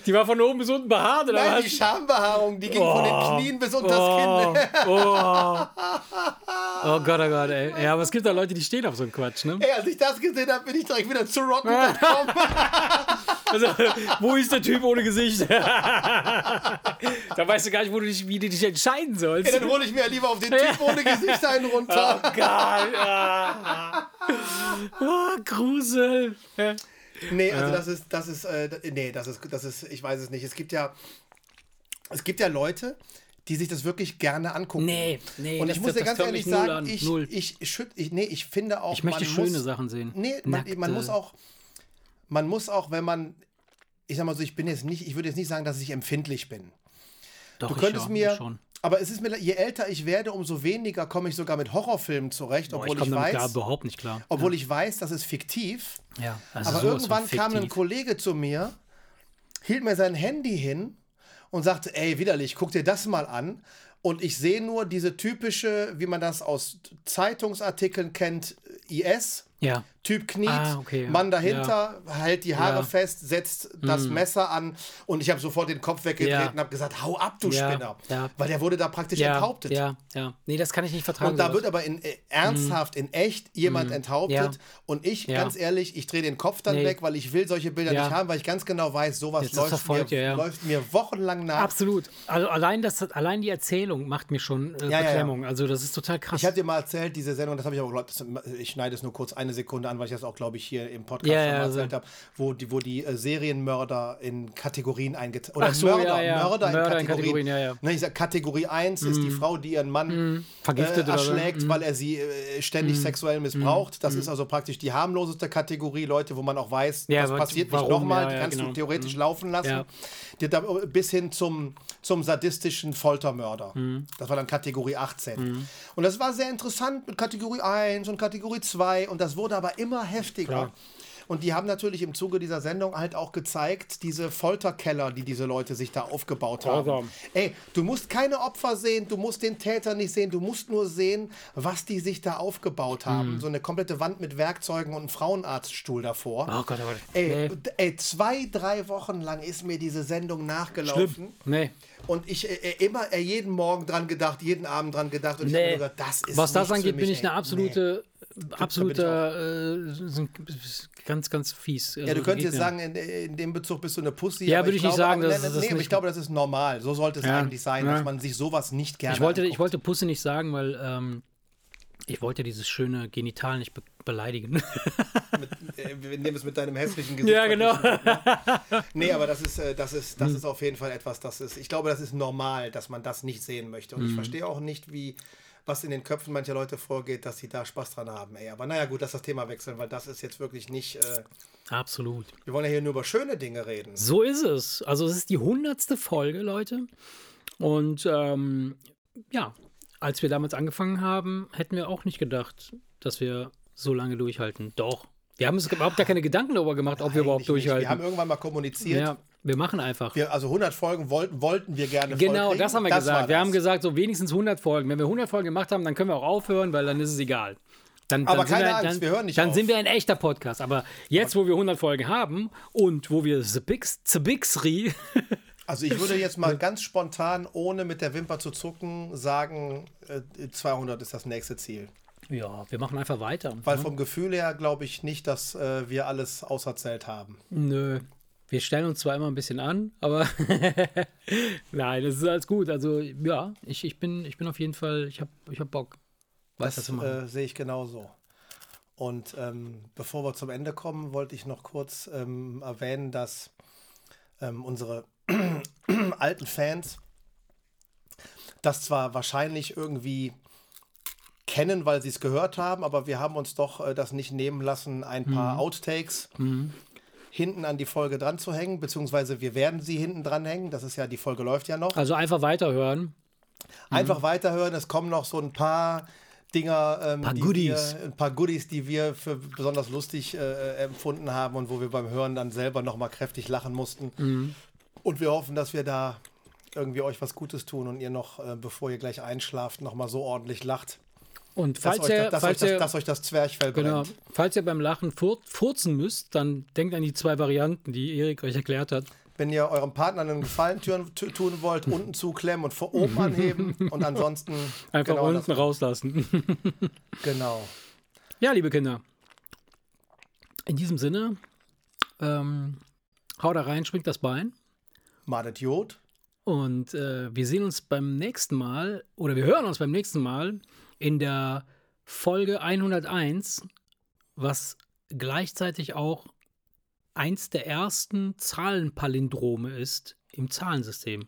Die war von oben bis unten behaart, oder Nein, was? die Schambehaarung, die ging von den Knien bis unter das oh, Kinn. oh. oh Gott, oh Gott, ey. Ja, aber es gibt da Leute, die stehen auf so einen Quatsch, ne? Ey, als ich das gesehen habe, bin ich direkt wieder zu rotten.com. Also, wo ist der Typ ohne Gesicht? da weißt du gar nicht, wo du dich, wie du dich entscheiden sollst. Dann hole ich mir lieber auf den Typ ohne Gesicht einen runter. Geil. Ja. Oh, Grusel. Nee, also das ist, das ist, äh, nee, das ist, das ist, ich weiß es nicht. Es gibt ja, es gibt ja Leute, die sich das wirklich gerne angucken. Nee, nee, Und ich muss dir ganz ehrlich sagen, ich, ich, ich, nee, ich finde auch, Ich möchte schöne muss, Sachen sehen. Nee, man, man muss auch, man muss auch, wenn man, ich sag mal so, ich bin jetzt nicht, ich würde jetzt nicht sagen, dass ich empfindlich bin. Doch, Du ich könntest schon, mir, ich schon. Aber es ist mir, je älter ich werde, umso weniger komme ich sogar mit Horrorfilmen zurecht, Boah, obwohl ich ich, damit weiß, klar, überhaupt nicht klar. obwohl ich weiß, das ist fiktiv. Ja, also Aber irgendwann kam ein. Kollege zu mir, hielt mir sein Handy hin und sagte, ey, widerlich, guck dir das mal an. Und ich sehe nur diese typische, wie man das aus Zeitungsartikeln kennt, IS. Ja. Typ kniet, Ah, okay, ja. Mann dahinter, hält die Haare Ja. fest, setzt das Messer an und ich habe sofort den Kopf weggedreht Ja. und habe gesagt, hau ab, du Ja, Spinner. ja. Weil der wurde da praktisch Ja, enthauptet. ja, ja. Nee, das kann ich nicht vertragen. Und da sowas. wird aber in, äh, ernsthaft, in echt jemand enthauptet. Ja. Und ich, Ja. ganz ehrlich, ich drehe den Kopf dann Nee. weg, weil ich will solche Bilder Ja. nicht haben, weil ich ganz genau weiß, sowas Jetzt, läuft verfolgt mir, ja. läuft mir wochenlang nach. Absolut. Also allein, das, allein die Erzählung macht mir schon äh, Ja, ja, ja. Beklemmung. Also das ist total krass. Ich hatte dir mal erzählt, diese Sendung, das habe ich aber, glaub, das, ich schneide es nur kurz eine Sekunde an, weil ich das auch, glaube ich, hier im Podcast Ja, schon ja, mal also- erzählt habe, wo die, wo die äh, Serienmörder in Kategorien eingeteilt Oder so, Mörder, ja, ja. Mörder, Mörder in in Kategorien. Ja, ja. Ne, ich sag, Kategorie 1 ist die Frau, die ihren Mann Vergiftet äh, erschlägt, Mhm. weil er sie äh, ständig sexuell missbraucht. Das ist also praktisch die harmloseste Kategorie, Leute, wo man auch weiß, Ja, das passiert warum, nicht nochmal, ja, die ja, kannst genau. du theoretisch laufen lassen. Da, bis hin zum, zum sadistischen Foltermörder. Mhm. Das war dann Kategorie 18. Und das war sehr interessant mit Kategorie 1 und Kategorie 2 und das wurde aber immer heftiger. Klar. Und die haben natürlich im Zuge dieser Sendung halt auch gezeigt, diese Folterkeller, die diese Leute sich da aufgebaut haben. Grausam. Ey, du musst keine Opfer sehen, du musst den Täter nicht sehen, du musst nur sehen, was die sich da aufgebaut haben. Mhm. So eine komplette Wand mit Werkzeugen und einen Frauenarztstuhl davor. Oh Gott, oh Gott. Ey, Nee. ey, zwei, drei Wochen lang ist mir diese Sendung nachgelaufen. Nee. Und ich äh, äh, immer äh, jeden Morgen dran gedacht, jeden Abend dran gedacht. Und ich habe Nee. gesagt, das ist Was das angeht, bin mich, ich eine absolute, bin ich absoluter, äh, so ein- ganz, ganz fies. Ja, Also, du könntest jetzt sagen, in, in dem Bezug bist du eine Pussy. Ja, würde ich nicht glaube, sagen, aber, das nee, ist- nee, das aber ich glaube, das ist normal. So sollte es Ja, eigentlich sein, ja. dass man sich sowas nicht gerne Ich wollte, ich wollte Pusse nicht sagen, weil ähm, ich wollte dieses schöne Genital nicht be beleidigen. Äh, Wir nehmen es mit deinem hässlichen Gesicht. ja, genau. Nee, aber das ist, äh, das ist, Hm. das ist auf jeden Fall etwas, das ist, ich glaube, das ist normal, dass man das nicht sehen möchte. Hm. Und ich verstehe auch nicht, wie, was in den Köpfen mancher Leute vorgeht, dass sie da Spaß dran haben. Ey, aber naja, gut, lass das Thema wechseln, weil das ist jetzt wirklich nicht, äh, Absolut. wir wollen ja hier nur über schöne Dinge reden. So ist es. Also es ist die hundertste Folge, Leute. Und ähm, ja, als wir damals angefangen haben, hätten wir auch nicht gedacht, dass wir so lange durchhalten. Doch. Wir haben uns überhaupt gar keine Gedanken darüber gemacht, ob wir überhaupt Eigentlich nicht. durchhalten. Wir haben irgendwann mal kommuniziert. ja, wir machen einfach. Wir, also 100 Folgen wollten, wollten wir gerne Genau, das haben wir war gesagt. Wir das. haben gesagt, so wenigstens 100 Folgen. Wenn wir 100 Folgen gemacht haben, dann können wir auch aufhören, weil dann ist es egal. Dann, Aber dann keine wir, Angst, dann, wir hören nicht Dann auf. sind wir ein echter Podcast. Aber jetzt, wo wir 100 Folgen haben und wo wir The Bix, The Bixri, Also ich würde jetzt mal ganz spontan, ohne mit der Wimper zu zucken, sagen, äh, 200 ist das nächste Ziel. ja, wir machen einfach weiter. Weil vom Gefühl her glaube ich nicht, dass äh, wir alles auserzählt haben. Nö. Wir stellen uns zwar immer ein bisschen an, aber nein, das ist alles gut. Also ja, ich, ich, bin, ich bin auf jeden Fall, ich habe ich hab Bock. Weiß das äh, sehe ich genauso. Und ähm, bevor wir zum Ende kommen, wollte ich noch kurz ähm, erwähnen, dass ähm, unsere alten Fans das zwar wahrscheinlich irgendwie kennen, weil sie es gehört haben, aber wir haben uns doch äh, das nicht nehmen lassen, ein paar Outtakes hinten an die Folge dran zu hängen, beziehungsweise wir werden sie hinten dran hängen. Das ist ja, die Folge läuft ja noch. Also einfach weiterhören. Einfach weiterhören. Es kommen noch so ein paar Dinger, ähm, Paar die Goodies. Wir, ein paar Goodies, die wir für besonders lustig äh, empfunden haben und wo wir beim Hören dann selber noch mal kräftig lachen mussten. Mhm. Und wir hoffen, dass wir da irgendwie euch was Gutes tun und ihr noch, äh, bevor ihr gleich einschlaft, noch mal so ordentlich lacht, Und dass, falls euch, ihr, das, dass, euch falls das, ihr, dass euch das Zwerchfell genau, brennt. falls ihr beim Lachen fur furzen müsst, dann denkt an die zwei Varianten, die Erik euch erklärt hat. Wenn ihr eurem Partner einen Gefallen tun, tu- tun wollt, unten zuklemmen und vor oben anheben und ansonsten Einfach genau, unten rauslassen. genau. ja, liebe Kinder. In diesem Sinne, ähm, hau da rein, springt das Bein. Madet Jod. Und äh, wir sehen uns beim nächsten Mal oder wir hören uns beim nächsten Mal in der Folge 101, was gleichzeitig auch eins der ersten Zahlenpalindrome ist im Zahlensystem.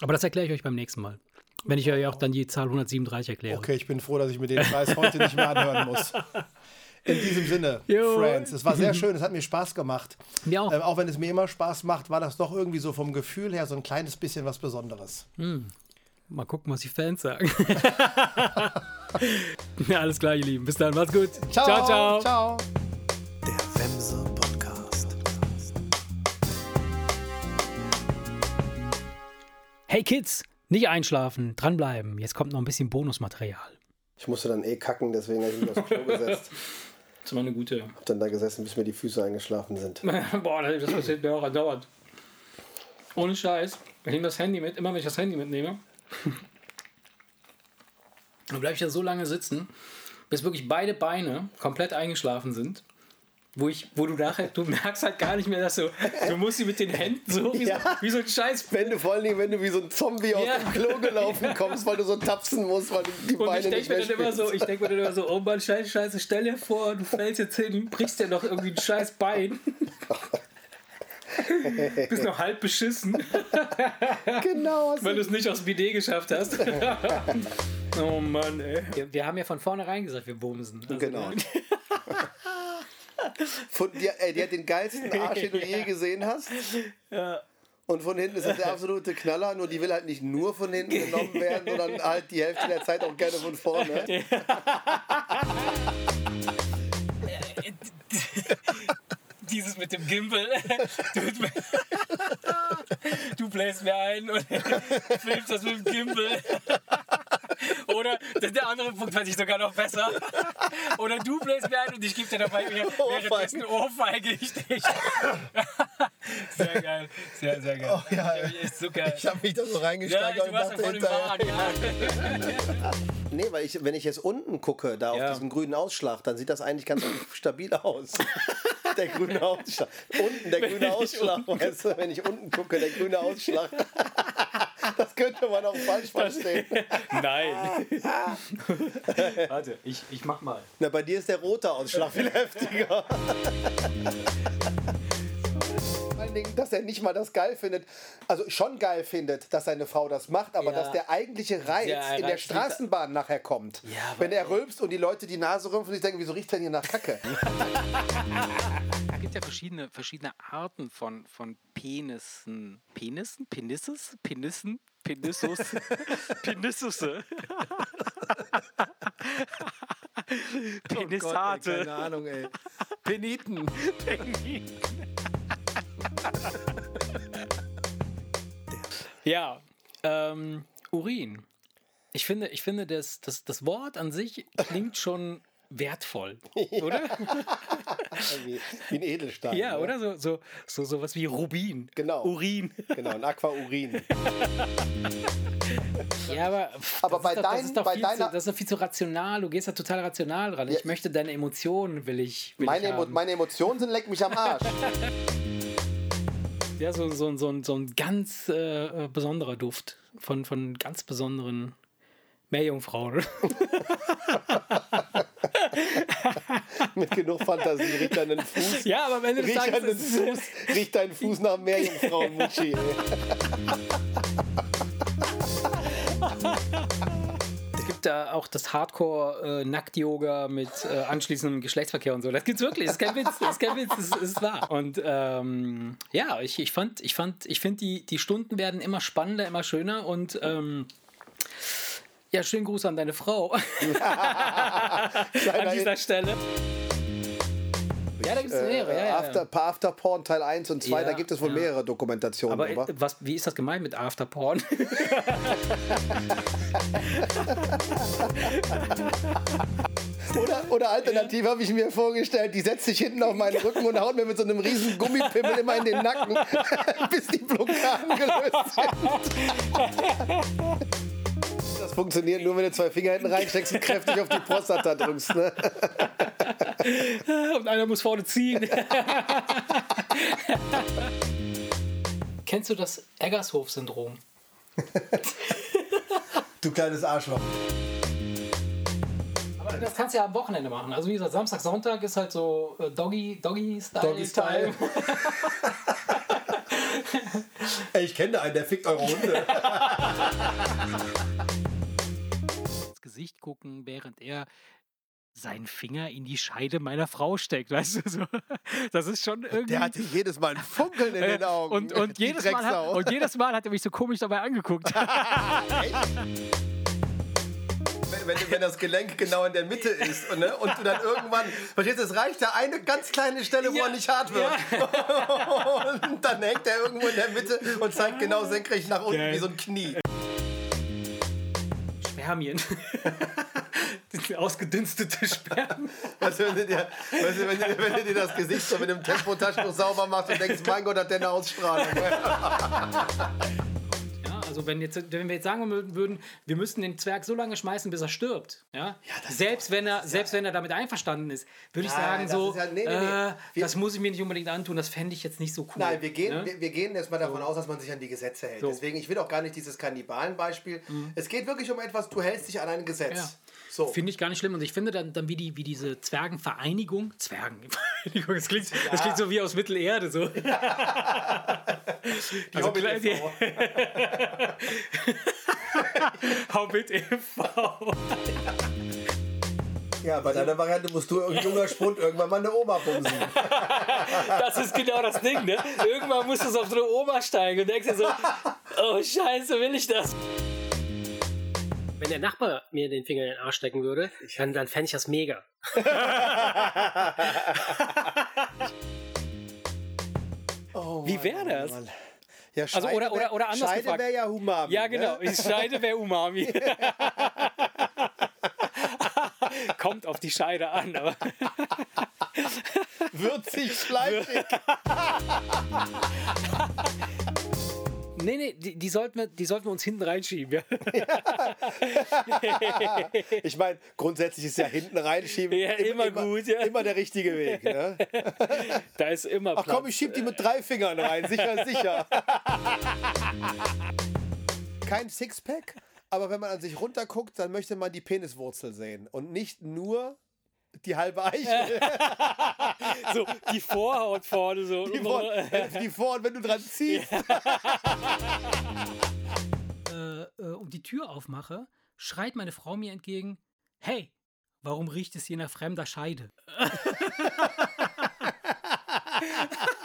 Aber das erkläre ich euch beim nächsten Mal. Wenn ich euch auch dann die Zahl 137 erkläre. Okay, ich bin froh, dass ich mir den Scheiß heute nicht mehr anhören muss. In diesem Sinne, Jo. Friends, es war sehr schön, es hat mir Spaß gemacht. Mir auch. Ähm, auch wenn es mir immer Spaß macht, war das doch irgendwie so vom Gefühl her so ein kleines bisschen was Besonderes. Mal gucken, was die Fans sagen. ja, alles klar, ihr Lieben. Bis dann, macht's gut. ciao. ciao. ciao. Der Wemse Podcast. Hey Kids, nicht einschlafen, dranbleiben. Jetzt kommt noch ein bisschen Bonusmaterial. Ich musste dann eh kacken, deswegen habe ich mich aufs Klo gesetzt. Das immer eine gute. Hab dann da gesessen, bis mir die Füße eingeschlafen sind. Boah, das passiert mir auch andauernd. Ohne Scheiß. Ich nehme das Handy mit, immer wenn ich das Handy mitnehme. Dann bleibe ich da so lange sitzen, bis wirklich beide Beine komplett eingeschlafen sind. Wo, ich, wo du nachher, du merkst halt gar nicht mehr, dass du, du musst sie mit den Händen so wie, Ja. so, wie so ein Scheiß. Wenn du vor allen Dingen, wenn du wie so ein Zombie aus Ja. dem Klo gelaufen kommst, weil du so tapsen musst, weil du die Und Beine ich denke nicht mir mehr dann immer so, ich denke mir dann immer so, oh Mann, scheiße, scheiße, stell dir vor, du fällst jetzt hin, brichst dir noch irgendwie ein scheiß Bein. Bist noch halb beschissen. Genau. hast Weil du- es nicht aufs Bidet geschafft hast. oh Mann, ey. Wir, wir haben ja von vornherein gesagt, wir bumsen. Also, Genau. Von, die, ey, die hat den geilsten Arsch, den du je gesehen hast. Und von hinten ist das der absolute Knaller, nur die will halt nicht nur von hinten genommen werden, sondern halt die Hälfte der Zeit auch gerne von vorne. Dieses mit dem Gimbal. Du, du bläst mir ein und filmst das mit dem Gimbal. Oder der andere Punkt fand ich sogar noch besser. Oder du bläst mir ein und ich gebe dir dabei mir währenddessen Ohrfeige. Ich dich. Sehr geil. Sehr, sehr geil. Oh, ja. Ich habe mich da so reingesteigert ja voll im Wahn. Ja. Nee, weil ich, wenn ich jetzt unten gucke, da auf Ja. diesen grünen Ausschlag, dann sieht das eigentlich ganz stabil aus. Der grüne Ausschlag. Unten der grüne Ausschlag, weißt du, wenn ich unten gucke, der grüne Ausschlag. Das könnte man auch falsch verstehen. Nein. Warte, ich, ich mach mal. Na, bei dir ist der rote Ausschlag viel heftiger. Vor allen Dingen, dass er nicht mal das geil findet, also schon geil findet, dass seine Frau das macht, aber Ja. dass der eigentliche Reiz Der in der Straßenbahn nachher kommt. Ja, Wenn er rülpst und die Leute die Nase rümpfen und sich denken, wieso riecht denn hier nach Kacke? Ja verschiedene, verschiedene Arten von, von Penissen. Penissen? Penisses? Penissen? Penissus? Penissusse? Penissate. Keine Ahnung, ey. Peniten. Ja, ähm, Urin. Ich finde, ich finde das, das, das Wort an sich klingt schon wertvoll, oder? Wie, wie ein Edelstein. Ja, ne? oder? So, so, so sowas wie Rubin. Genau. Urin. Genau, ein Aquaurin. Ja, aber, Aber das bei ist doch, das dein- ist doch bei viel deiner- zu, das ist doch viel zu rational. Du gehst da total rational dran. Ich möchte deine Emotionen, will ich. Will Meine, ich Emo meine Emotionen sind leck mich am Arsch. Ja, so, so, so, so ein ganz äh, äh, besonderer Duft von, von ganz besonderen Meerjungfrauen. Mit genug Fantasie riecht deinen Fuß. ja, aber am Ende des Riecht Tages deinen Fuß, riecht dein Fuß nach Meerjungfrauen, Mutschi. ey. es gibt da auch das Hardcore-Nackt-Yoga mit äh, anschließendem Geschlechtsverkehr und so. Das gibt's wirklich. Das ist kein Witz. Das ist kein Witz. Das ist, wahr. Und ähm, ja, ich, ich fand, ich fand, ich finde, die, die Stunden werden immer spannender, immer schöner und ähm, ja, schönen Gruß an deine Frau an dieser Stelle. Ja, da gibt es mehrere. Ja, ja, ja. After, After Porn Teil 1 und 2, Ja, da gibt es wohl ja. mehrere Dokumentationen Aber drüber. äh, was, wie ist das gemeint mit Afterporn? Oder, oder alternativ habe ich mir vorgestellt, die setzt sich hinten auf meinen Rücken und haut mir mit so einem riesen Gummipimmel immer in den Nacken, bis die Blockaden gelöst sind. Das funktioniert nur, wenn du zwei Finger hinten reinsteckst und kräftig auf die Prostata drückst. Ne? und einer muss vorne ziehen. Kennst du das Eggershof-Syndrom? Du kleines Arschloch. Aber das kannst du ja am Wochenende machen. Also wie gesagt, Samstag, Sonntag ist halt so äh, Doggy, Doggy-Style. Doggy-Style. Ey, ich kenne da einen, der fickt eure Hunde. ins Gesicht gucken, während er seinen Finger in die Scheide meiner Frau steckt, weißt du so. Das ist schon irgendwie. Der hatte jedes Mal ein Funkeln in den Augen. und, und, jedes Mal hat, und jedes Mal hat er mich so komisch dabei angeguckt. wenn, wenn, wenn das Gelenk genau in der Mitte ist und, ne, und du dann irgendwann, verstehst du, es reicht da eine ganz kleine Stelle, wo Ja, er nicht hart wird. und dann hängt er irgendwo in der Mitte und zeigt genau senkrecht nach unten Geil. wie so ein Knie. Spermien. Ausgedünstete Sperren. Weißt du, wenn du, dir, weißt du, wenn, du, wenn du dir das Gesicht so mit dem Tempotaschentuch sauber machst und denkst, mein Gott, hat der eine Ausstrahlung. Ja, also wenn, jetzt, wenn wir jetzt sagen würden, wir müssten den Zwerg so lange schmeißen, bis er stirbt. Ja? selbst, wenn er, selbst wenn er damit einverstanden ist, würde ich Nein, sagen, das so, ja- nee, nee, nee. Äh, das muss ich mir nicht unbedingt antun, das fände ich jetzt nicht so cool. Nein, wir gehen, Ne? wir, wir gehen erstmal davon aus, dass man sich an die Gesetze hält. So. Mhm. Deswegen, ich will auch gar nicht dieses Kannibalenbeispiel. Es geht wirklich um etwas, du hältst dich an ein Gesetz. Ja. So. Finde ich gar nicht schlimm. Und ich finde dann, dann wie, die, wie diese Zwergenvereinigung. Zwergenvereinigung, das klingt, das klingt so wie aus Mittelerde. So. die also Hobbit die- e.V. Hobbit e.V. Ja, bei deiner Variante musst du irgendein junger Spund irgendwann mal eine Oma bumsen. Das ist genau das Ding, ne? Irgendwann musst du auf so eine Oma steigen und denkst dir so, oh Scheiße, will ich das? Wenn der Nachbar mir den Finger in den Arsch stecken würde, dann, dann fände ich das mega. Wie wäre das? Oh, Ja, Also, Scheide oder- oder- wär- oder anders Scheide wäre ja Humami. Ja, genau. Ne? Ich scheide wer Umami. Kommt auf die Scheide an, aber Würzig, fleischig. nee, nee, die, die, sollten wir, die sollten wir uns hinten reinschieben. Ja? Ich meine, grundsätzlich ist ja hinten reinschieben Ja, immer gut, ja. immer der richtige Weg. Ne? Da ist immer Ach Platz. komm, ich schieb die mit drei Fingern rein. Sicher, sicher. Kein Sixpack, aber wenn man an sich runterguckt, dann möchte man die Peniswurzel sehen und nicht nur die halbe Eichel. so, die Vorhaut vorne so. Die vor, die vor und wenn du dran ziehst. äh, äh, und die Tür aufmache, schreit meine Frau mir entgegen: Hey, warum riecht es hier nach fremder Scheide?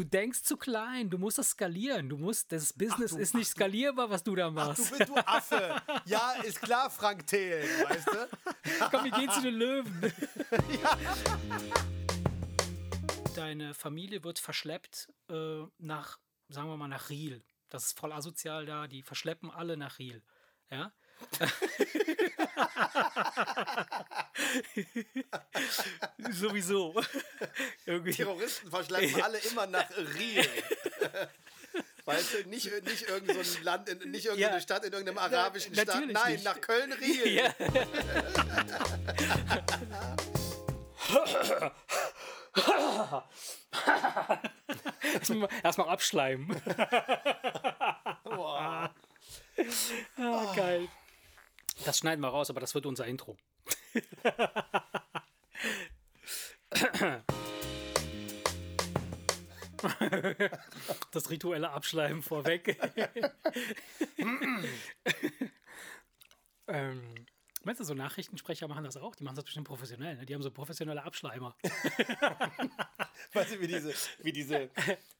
Du, du denkst zu klein, du musst das skalieren. Du musst, das Business ist nicht skalierbar, was du da Du machst. bist du Affe. Ja, ist klar, Frank Thelen, weißt du? Komm, wir gehen zu den Löwen. Deine Familie wird verschleppt äh, nach, sagen wir mal, nach Riel. Das ist voll asozial da. Die verschleppen alle nach Riel. Ja? Sowieso. Irgendwie. Terroristen verschleppen alle immer nach Riel. Weißt du, nicht, nicht irgendein so ein Land, in, nicht irgendeine Ja. Stadt in irgendeinem arabischen Staat. natürlich Nein, nicht. nach Köln-Riel. Ja. Erstmal abschleimen. Ah, geil. Das schneiden wir raus, aber das wird unser Intro. Das rituelle Abschleimen vorweg. ähm, meinst du, so Nachrichtensprecher machen das auch? Die machen das bestimmt professionell. Ne? Die haben so professionelle Abschleimer. Weißt du, wie diese, wie diese,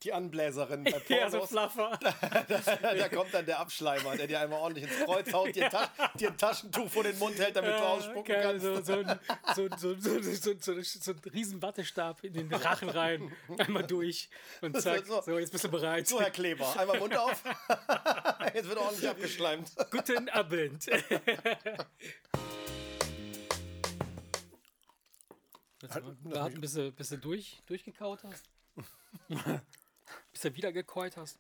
die Anbläserin bei Ja, so Pornos. fluffer. da kommt dann der Abschleimer, der dir einmal ordentlich ins Kreuz haut, dir, ein Tas dir ein Taschentuch vor den Mund hält, damit du ausspucken Geil, kannst. so, so, ein, so, so, so, so, so, so ein riesen Wattestab in den Rachen rein, einmal durch und zack, so- so, jetzt bist du bereit. So, Herr Kleber, einmal Mund auf. Jetzt wird ordentlich abgeschleimt. Guten Abend. Willst du mal warten, bis du, bis du durch, durchgekaut hast? bis du wieder gekeult hast?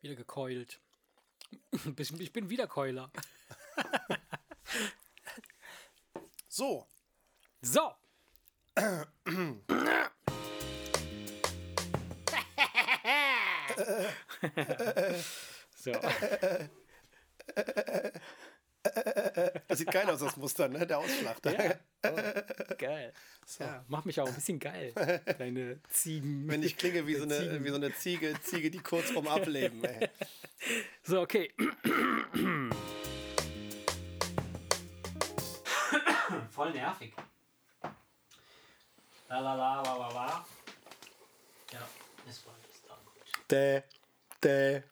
Wieder gekeult. Ich bin wieder Keuler. So, So. so. Das sieht geil aus, das Muster, ne? Der Ausschlag. Ja. Oh, geil. Ja, mach mich auch ein bisschen geil. Deine Ziegen. Wenn ich klinge wie so, eine, wie so eine Ziege, Ziege, die kurz vorm Ableben. Ey. So, okay. Voll nervig. La la la la la la. Ja, ist voll ist da gut. Dä, dä.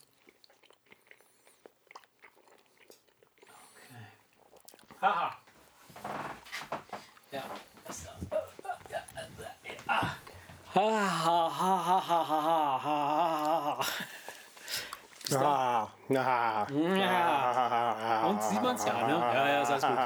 Ah, Ja. Und sieht man's ja, ne? Ja, ja, ist alles gut.